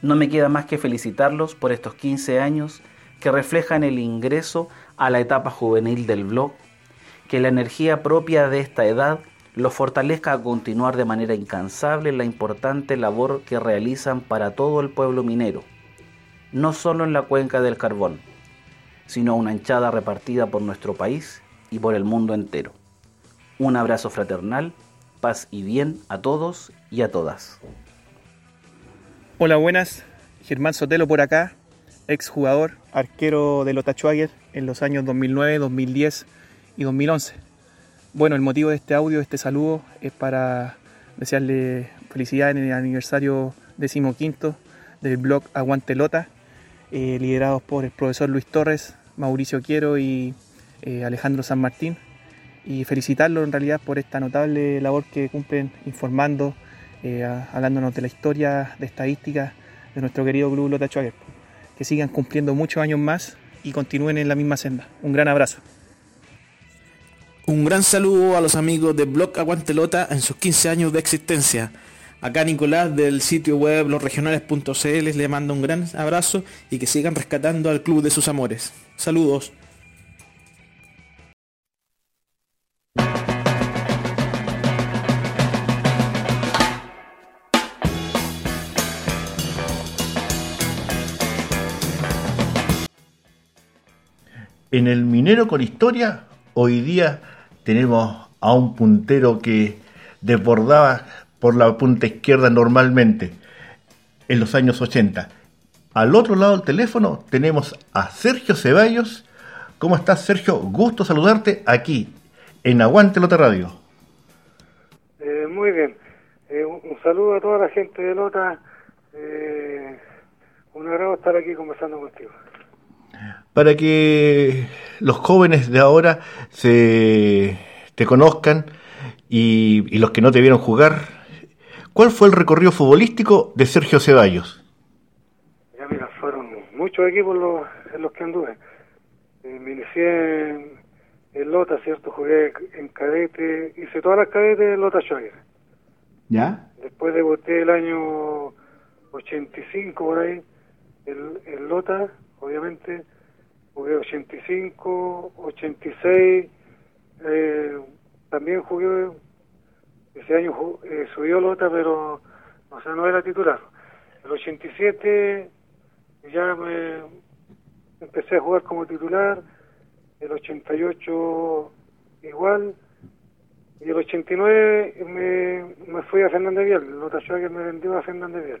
No me queda más que felicitarlos por estos 15 años que reflejan el ingreso a la etapa juvenil del blog, que la energía propia de esta edad los fortalezca a continuar de manera incansable la importante labor que realizan para todo el pueblo minero, no solo en la cuenca del carbón, sino una hinchada repartida por nuestro país y por el mundo entero. Un abrazo fraternal, paz y bien a todos y a todas. Hola, buenas. Germán Sotelo por acá, exjugador, arquero de Lota Schwager en los años 2009, 2010 y 2011. Bueno, el motivo de este audio, este saludo, es para desearle felicidad en el aniversario decimoquinto del blog Aguante Lota, eh, liderados por el profesor Luis Torres, Mauricio Quiero y eh, Alejandro San Martín. Y felicitarlos en realidad por esta notable labor que cumplen informando, eh, hablándonos de la historia, de estadísticas de nuestro querido club Lota Schwager que sigan cumpliendo muchos años más y continúen en la misma senda. Un gran abrazo. Un gran saludo a los amigos de Blog Aguantelota en sus 15 años de existencia. Acá Nicolás del sitio web losregionales.cl le manda un gran abrazo y que sigan rescatando al club de sus amores. Saludos. En el Minero con Historia, hoy día tenemos a un puntero que desbordaba por la punta izquierda normalmente en los años 80. Al otro lado del teléfono tenemos a Sergio Ceballos. ¿Cómo estás, Sergio? Gusto saludarte aquí, en Aguante Lota Radio. Eh, muy bien. Eh, un, saludo a toda la gente de Lota. Eh, un agrado estar aquí conversando contigo. Para que los jóvenes de ahora se te conozcan y, y los que no te vieron jugar, ¿cuál fue el recorrido futbolístico de Sergio Ceballos? Ya mira, fueron muchos equipos los, en los que anduve. Eh, me inicié en, en Lota, ¿cierto? Jugué en cadete, hice todas las cadetes en Lota Schwager. ¿Ya? Después debuté el año 85 por ahí, en, en Lota, obviamente. Jugué 85, 86, eh, también jugué, ese año ju- eh, subió Lota, pero o sea, no era titular. El 87 ya me empecé a jugar como titular, el 88 igual, y el 89 me, me fui a Fernández Vial, Lota Schwager me vendió a Fernández Vial.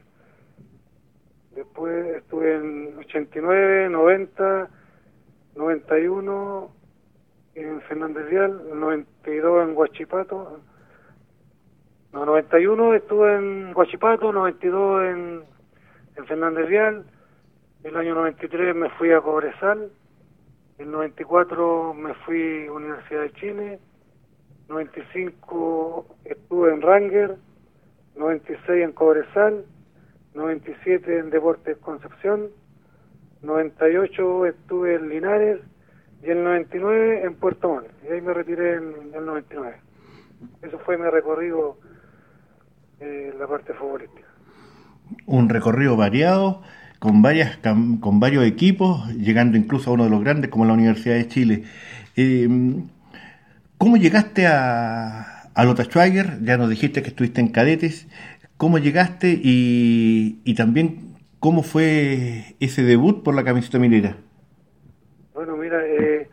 Después estuve en 89, 90, 91 en Fernández Vial, 92 en Huachipato. No, 91 estuve en Huachipato, 92 en, en Fernández Vial. El año 93 me fui a Cobresal. El 94 me fui a Universidad de Chile. 95 estuve en Ranger. 96 en Cobresal. 97 en Deportes Concepción. 98 estuve en Linares y el 99 en Puerto Montt. Y ahí me retiré en el 99. Eso fue mi recorrido eh, la parte futbolística. Un recorrido variado, con, varias, con varios equipos, llegando incluso a uno de los grandes como la Universidad de Chile. Eh, ¿Cómo llegaste a, a Lota Schwager? Ya nos dijiste que estuviste en cadetes. ¿Cómo llegaste y, y también cómo fue ese debut por la camiseta minera? Bueno, mira, eh,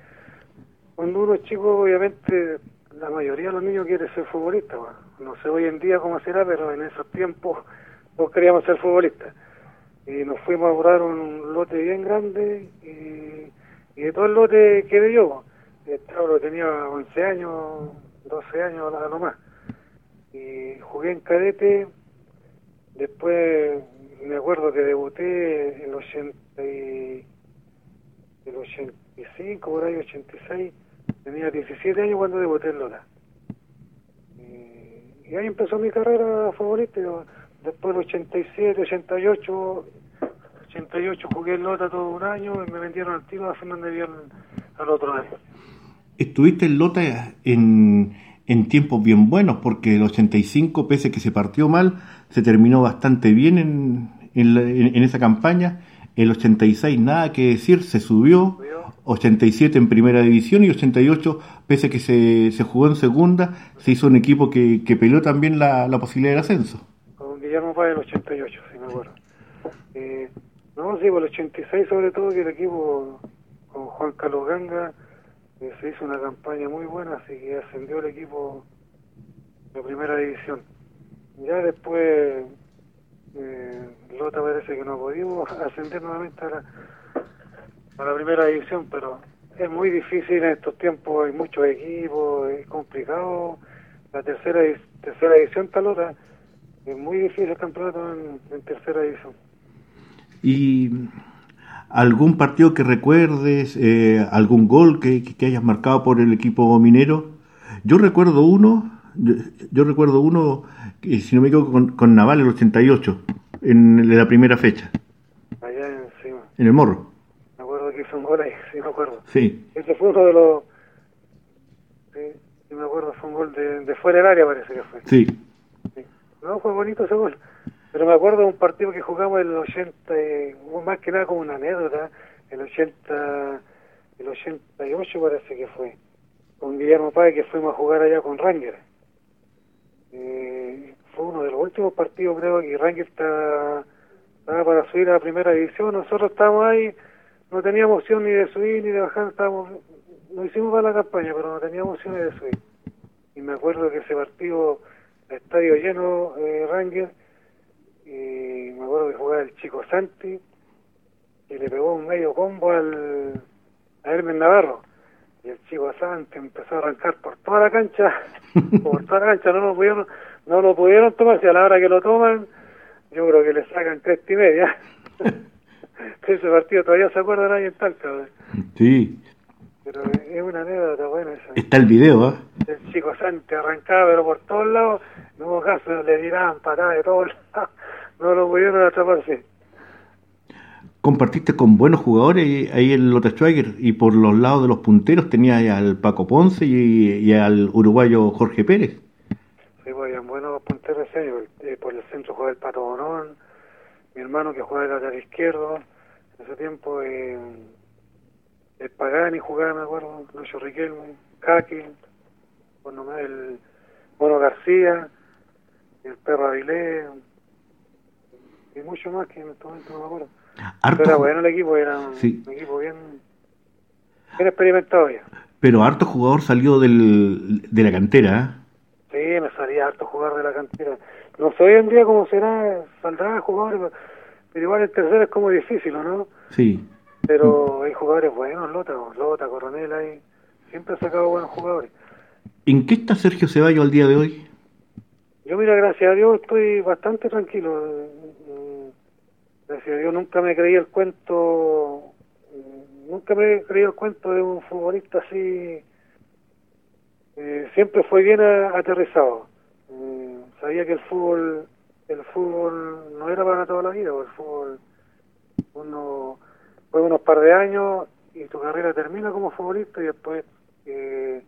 cuando uno es chico, obviamente, la mayoría de los niños quiere ser futbolista. No sé hoy en día cómo será, pero en esos tiempos todos queríamos ser futbolistas. Y nos fuimos a borrar un lote bien grande y, de todo el lote quedé yo. El cabro tenía 11 años, 12 años a lo más. Y jugué en cadete. Después me acuerdo que debuté en el 80 y, el 85, por ahí 86. Tenía 17 años cuando debuté en Lota. Y, y ahí empezó mi carrera futbolística. Después del 87, 88, 88 jugué en Lota todo un año y me vendieron al tiro a Fernández Vial al otro año. Estuviste en Lota en, en tiempos bien buenos, porque el 85, pese a que se partió mal, se terminó bastante bien en, en, la- en- esa campaña. El 86, nada que decir, se subió. 87 en primera división y 88, pese a que se, se jugó en segunda, se hizo un equipo que, que peleó también la, la posibilidad del ascenso. con Guillermo Páez el 88, si me acuerdo. Eh, no, sí, por el 86 sobre todo, que el equipo con Juan Carlos Ganga se hizo una campaña muy buena, así que ascendió el equipo de primera división. Ya después, eh, Lota parece que no pudimos ascender nuevamente a la, a la primera división, pero es muy difícil en estos tiempos, hay muchos equipos, es complicado. La tercera, tercera división está Lota, es muy difícil el campeonato en, en tercera división. ¿Y algún partido que recuerdes, eh, algún gol que, que hayas marcado por el equipo minero? Yo recuerdo uno, yo, yo recuerdo uno, que, si no me equivoco, con, con Naval el 88, en la primera fecha, Allá encima. en el Morro. Me acuerdo que hizo un gol ahí, sí me acuerdo. Sí, Ese fue uno de los... Sí, sí me acuerdo, fue un gol de, de fuera del área parece que fue. sí. No, fue bonito ese gol. Pero me acuerdo de un partido que jugamos el 80, eh, más que nada como una anécdota, el 80, el 88 parece que fue, con Guillermo Páez que fuimos a jugar allá con Ranger. Eh, fue uno de los últimos partidos creo que Ranger estaba para subir a la primera división, nosotros estábamos ahí, no teníamos opción ni de subir ni de bajar, estábamos, lo hicimos para la campaña, pero no teníamos opción ni de subir. Y me acuerdo que ese partido, estadio lleno, eh, Ranger, y me acuerdo que jugaba el chico Santi y le pegó un medio combo al a Hermes Navarro. Y el chico Santi empezó a arrancar por toda la cancha por toda la cancha no lo pudieron no lo pudieron tomar. Si a la hora que lo toman yo creo que le sacan cresta y media. Ese partido todavía se acuerdan ahí en Talca ¿verdad? Sí, pero es una anécdota buena esa. Está el video, ¿ah? el chico Santi arrancaba pero por todos lados no hubo caso le tiraban patadas de todos lados no lo pudieron atraparse Compartiste con buenos jugadores ahí en Lota Schwager y por los lados de los punteros tenías al Paco Ponce y, y al uruguayo Jorge Pérez. Sí, pues habían buenos punteros año. Eh, por el centro jugaba el Pato Bonón, mi hermano que jugaba el lateral izquierdo. En ese tiempo eh, el Pagani jugaba, me acuerdo, Lucho Riquelme, Kaki, bueno, el Mono García, el Perro Avilés, y mucho más que en este momento no me acuerdo. Harto Pero era bueno el equipo, era un, Sí. un equipo bien, bien experimentado ya. Pero harto jugador salió del, de la cantera, ¿eh? Sí, me salía harto jugar de la cantera. No sé hoy en día cómo será, saldrá jugadores, pero, igual el tercero es como difícil, ¿o ¿no? Sí. Pero hay jugadores buenos, Lota, Lota, Coronel, ahí. Siempre he sacado buenos jugadores. ¿En qué está Sergio Ceballos al día de hoy? Yo, mira, gracias a Dios estoy bastante tranquilo. A Dios nunca me creí el cuento, nunca me creí el cuento de un futbolista así. Eh, siempre fue bien a- aterrizado. Eh, sabía que el fútbol, el fútbol no era para toda la vida, el fútbol uno juega unos par de años y tu carrera termina como futbolista y después eh,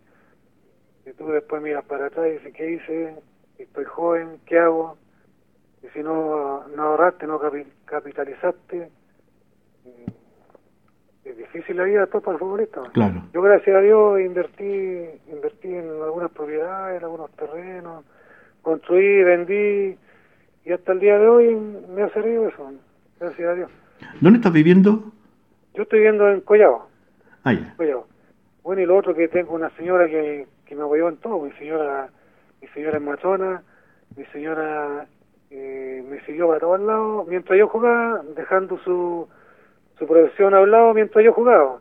y tú después miras para atrás y dices, ¿qué hice? Estoy joven, ¿qué hago? Y si no, no ahorraste, no capi- capitalizaste, eh, es difícil la vida después para el futbolista. Claro. Yo, gracias a Dios, invertí, invertí en algunas propiedades, en algunos terrenos, construí, vendí, y hasta el día de hoy me ha servido eso, gracias a Dios. ¿Dónde estás viviendo? Yo estoy viviendo en Collao, Ah, ya. Collao. Bueno, y lo otro que tengo una señora que, que me apoyó en todo, mi señora, mi señora es matrona, mi señora eh, me siguió para todos lados mientras yo jugaba, dejando su, su profesión a un lado mientras yo jugaba.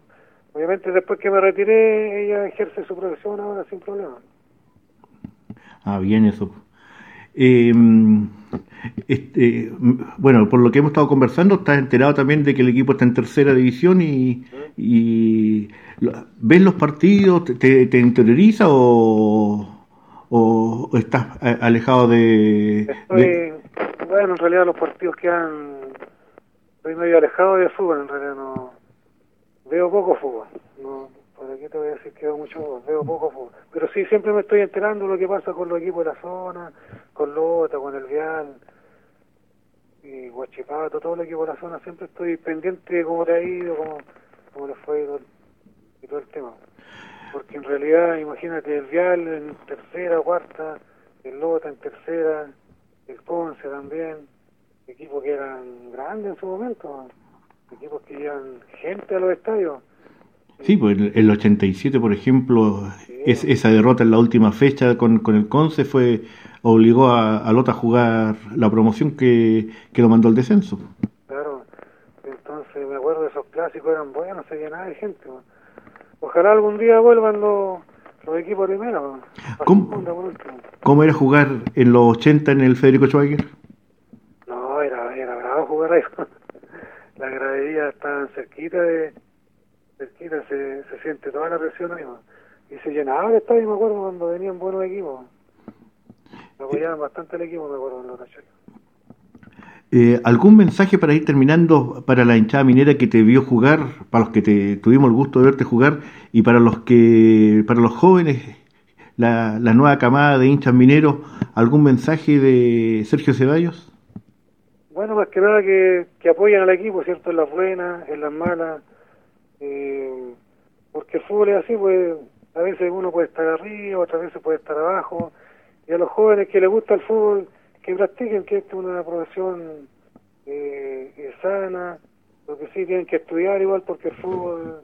Obviamente después que me retiré, ella ejerce su profesión ahora sin problema. Ah, bien eso. Eh, este, bueno, por lo que hemos estado conversando, estás enterado también de que el equipo está en tercera división y, y ¿ves los partidos? ¿Te, te interioriza o, o estás alejado de, Estoy, Bueno, en realidad los partidos quedan... Estoy medio alejado de fútbol, en realidad no... Veo poco fútbol. No, por aquí te voy a decir que veo mucho veo poco fútbol. Pero sí, siempre me estoy enterando de lo que pasa con los equipos de la zona, con Lota, con el Vial, y Guachipato, todo el equipo de la zona. Siempre estoy pendiente de cómo te ha ido, cómo, cómo le fue y todo, y todo el tema. Porque en realidad, imagínate, el Vial en tercera, cuarta, el Lota en tercera, también, equipos que eran grandes en su momento, equipos que llevan gente a los estadios. Sí, pues el, el 87, por ejemplo, es, esa derrota en la última fecha con, con el Conce fue obligó a, a Lota a jugar la promoción que, que lo mandó al descenso. Claro, entonces me acuerdo de esos clásicos, eran buenos, se llenaba de gente. ¿no? Ojalá algún día vuelvan los, los equipos primero. ¿Cómo, ¿Cómo era jugar en los 80 en el Federico Schweiger? No, era, era bravo jugar ahí. la gradería estaban cerquita de cerquita, se, se siente toda la presión ahí. ¿no? Y se llenaba el estadio, me acuerdo, cuando venían buenos equipos. Me apoyaban bastante el equipo, me acuerdo, en los Nacionales. Eh, ¿Algún mensaje para ir terminando para la hinchada minera que te vio jugar, para los que te tuvimos el gusto de verte jugar y para los que, para los jóvenes, la, la nueva camada de hinchas mineros, algún mensaje de Sergio Ceballos? Bueno, más que nada que, que apoyen al equipo, ¿cierto? En las buenas, en las malas, eh, porque el fútbol es así, pues a veces uno puede estar arriba, otras veces puede estar abajo, y a los jóvenes que les gusta el fútbol, que practiquen, que esta es una profesión eh, sana, lo que sí tienen que estudiar igual porque el fútbol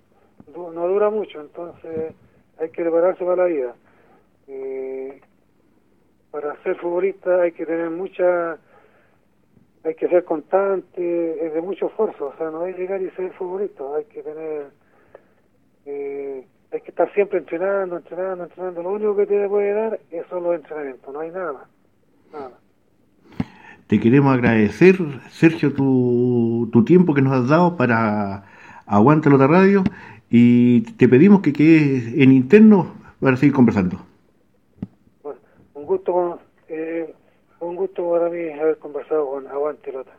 no dura mucho, entonces hay que prepararse para la vida. Eh, para ser futbolista hay que tener mucha, hay que ser constante, es de mucho esfuerzo, o sea, no es llegar y ser futbolista, hay que tener, eh, hay que estar siempre entrenando, entrenando, entrenando, lo único que te puede dar es solo entrenamiento, no hay nada más, nada más. Te queremos agradecer, Sergio, tu, tu tiempo que nos has dado para Aguanta la Radio y te pedimos que quedes en interno para seguir conversando. Bueno, un gusto, eh, gusto para mí haber conversado con Aguante Lota.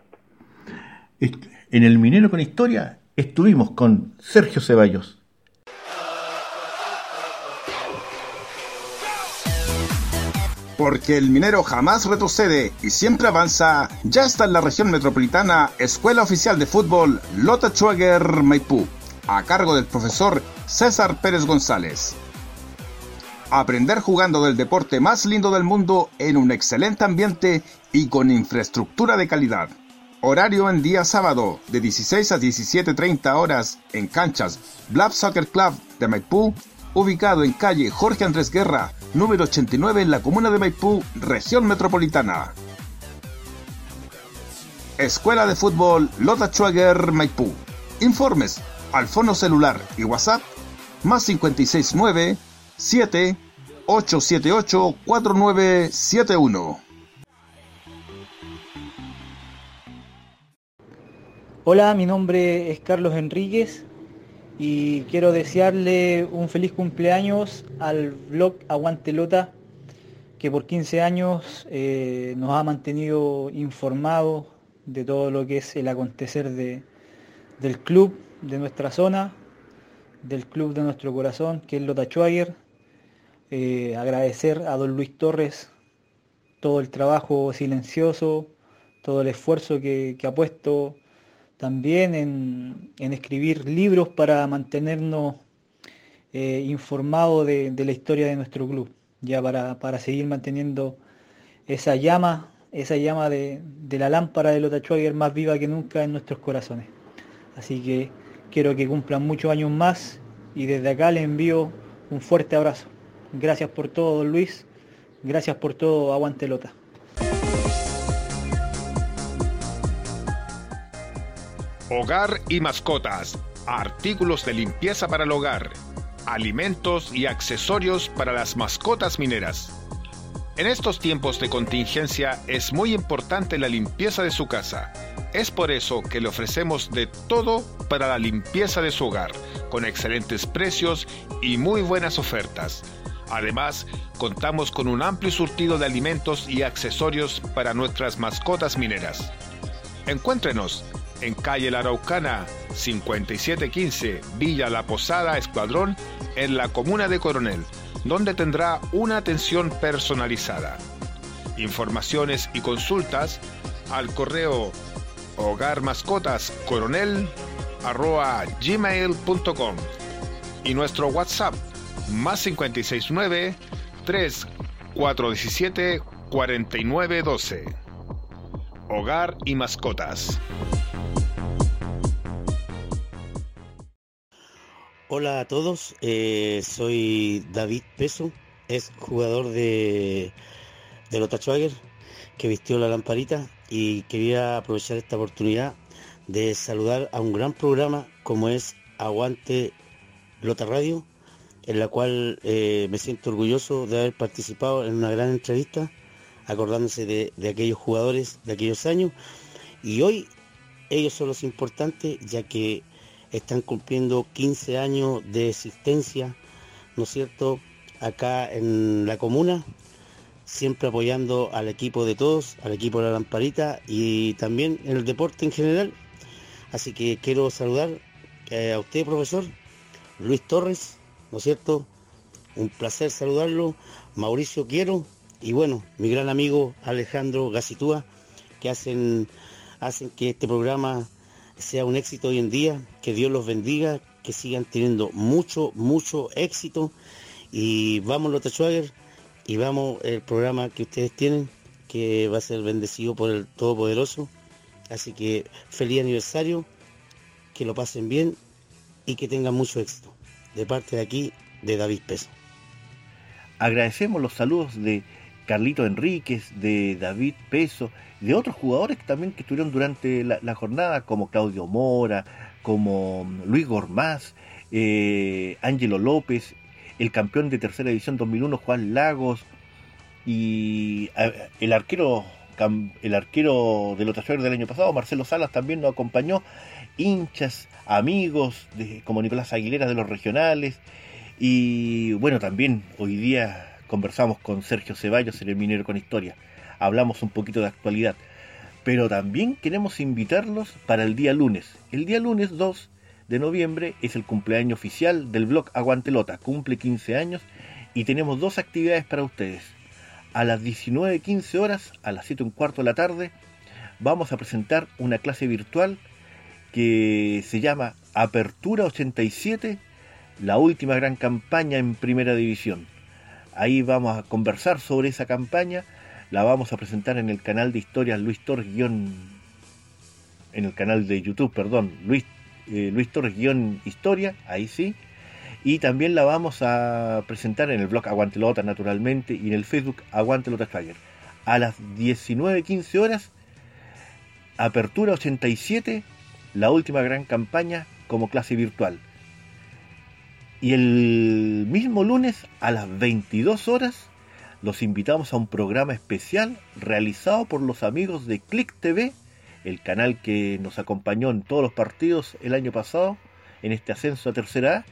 En el Minero con Historia estuvimos con Sergio Ceballos. Porque el minero jamás retrocede y siempre avanza, ya está en la región metropolitana Escuela Oficial de Fútbol Lota Schwager Maipú, a cargo del profesor César Pérez González. Aprender jugando del deporte más lindo del mundo en un excelente ambiente y con infraestructura de calidad. Horario en día sábado de 16 a 17.30 horas en canchas Blab Soccer Club de Maipú ubicado en calle Jorge Andrés Guerra, número 89 en la comuna de Maipú, región metropolitana. Escuela de Fútbol Lota Schwager Maipú. Informes al fono celular y WhatsApp más 569 7 878 4971. Hola, mi nombre es Carlos Enríquez y quiero desearle un feliz cumpleaños al blog Aguante Lota, que por 15 años eh, nos ha mantenido informados de todo lo que es el acontecer de, del club, de nuestra zona, del club de nuestro corazón, que es Lota Schwager. Eh, agradecer a don Luis Torres todo el trabajo silencioso, todo el esfuerzo que, ha puesto también en, escribir libros para mantenernos eh, informados de, la historia de nuestro club, ya para, para seguir manteniendo esa llama, esa llama de, la lámpara de Lota Schwager más viva que nunca en nuestros corazones. Así que quiero que cumplan muchos años más y desde acá le envío un fuerte abrazo. Gracias por todo, Luis. Gracias por todo, aguante Lota. Hogar y mascotas. Artículos de limpieza para el hogar. Alimentos y accesorios para las mascotas mineras. En estos tiempos de contingencia es muy importante la limpieza de su casa. Es por eso que le ofrecemos de todo para la limpieza de su hogar, con excelentes precios y muy buenas ofertas. Además, contamos con un amplio surtido de alimentos y accesorios para nuestras mascotas mineras. Encuéntrenos en calle La Araucana 5715 Villa La Posada Escuadrón en la comuna de Coronel, donde tendrá una atención personalizada. Informaciones y consultas al correo hogarmascotascoronel.gmail.com y nuestro WhatsApp más 569 3417 4912. Hogar y mascotas. Hola a todos, eh, soy David Peso, es jugador de, de Lota Schwager, que vistió la lamparita y quería aprovechar esta oportunidad de saludar a un gran programa como es Aguante Lota Radio, en la cual eh, me siento orgulloso de haber participado en una gran entrevista, acordándose de, aquellos jugadores de aquellos años. Y hoy ellos son los importantes, ya que están cumpliendo 15 años de existencia, ¿no es cierto?, acá en la comuna, siempre apoyando al equipo de todos, al equipo de la lamparita y también en el deporte en general. Así que quiero saludar eh, a usted, profesor, Luis Torres, ¿no es cierto? Un placer saludarlo, Mauricio Quiero y bueno, mi gran amigo Alejandro Gacitúa, que hacen, hacen que este programa sea un éxito hoy en día, que Dios los bendiga, que sigan teniendo mucho, mucho éxito y vamos los Schwager y vamos el programa que ustedes tienen, que va a ser bendecido por el Todopoderoso. Así que feliz aniversario, que lo pasen bien y que tengan mucho éxito. De parte de aquí, de David Peso. Agradecemos los saludos de Carlito Enríquez, de David Peso, de otros jugadores también que estuvieron durante la, jornada, como Claudio Mora, como Luis Gormaz, eh, Ángelo López, el campeón de tercera edición 2001, Juan Lagos, y el arquero el arquero de los del año pasado, Marcelo Salas, también nos acompañó, hinchas, amigos, de, como Nicolás Aguilera de los regionales, y bueno, también hoy día conversamos con Sergio Ceballos en el Minero con Historia, hablamos un poquito de actualidad, pero también queremos invitarlos para el día lunes. El día lunes 2 de noviembre es el cumpleaños oficial del blog Aguantelota, cumple 15 años y tenemos dos actividades para ustedes. A las 19.15 horas, a las 7 y un cuarto de la tarde, vamos a presentar una clase virtual que se llama Apertura 87, la última gran campaña en primera división. Ahí vamos a conversar sobre esa campaña, la vamos a presentar en el canal de historias Luis Torres en el canal de YouTube, perdón, Luis, eh, Luis Torres historia, ahí sí. Y también la vamos a presentar en el blog Aguantelota naturalmente y en el Facebook Aguantelota Schwager. A las 19.15 horas, Apertura 87, la última gran campaña como clase virtual. Y el mismo lunes a las 22 horas los invitamos a un programa especial realizado por los amigos de Click TV, el canal que nos acompañó en todos los partidos el año pasado en este ascenso a tercera A.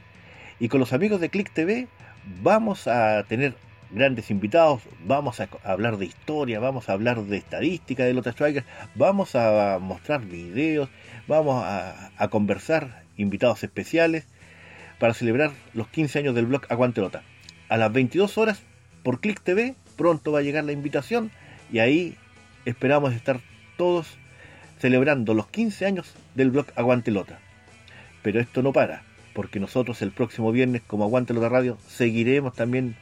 Y con los amigos de Click TV vamos a tener grandes invitados, vamos a hablar de historia, vamos a hablar de estadística de Lota Striker, vamos a mostrar videos, vamos a, a conversar invitados especiales para celebrar los 15 años del blog Aguante Lota. A las 22 horas por Click TV, pronto va a llegar la invitación y ahí esperamos estar todos celebrando los 15 años del blog Aguante Lota. Pero esto no para, porque nosotros el próximo viernes como Aguante Lota Radio seguiremos también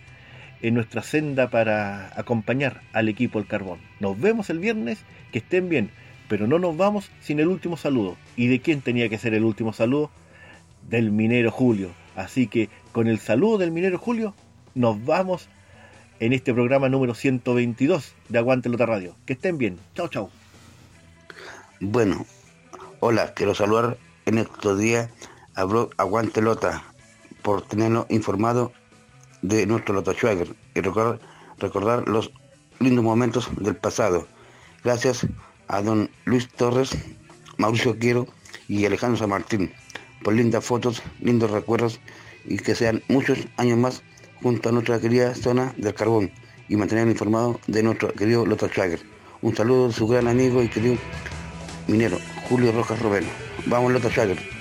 en nuestra senda para acompañar al equipo El Carbón. Nos vemos el viernes, que estén bien, pero no nos vamos sin el último saludo. ¿Y de quién tenía que ser el último saludo? del minero Julio. Así que con el saludo del minero Julio, nos vamos en este programa número 122 de Aguante Lota Radio. Que estén bien. Chao, chao. Bueno, hola, quiero saludar en estos días a Aguante Lota por tenernos informado de nuestro Lota Schwager y recordar, los lindos momentos del pasado. Gracias a don Luis Torres, Mauricio Quiero y Alejandro San Martín por lindas fotos, lindos recuerdos y que sean muchos años más junto a nuestra querida zona del carbón y mantener informado de nuestro querido Lota Schwager. Un saludo de su gran amigo y querido minero Julio Rojas Robelo. Vamos Lota Schwager.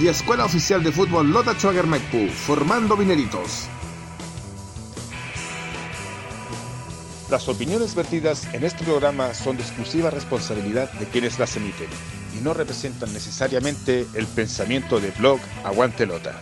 Y Escuela Oficial de Fútbol Lota formando mineritos. Las opiniones vertidas en este programa son de exclusiva responsabilidad de quienes las emiten y no representan necesariamente el pensamiento de blog Aguante Lota.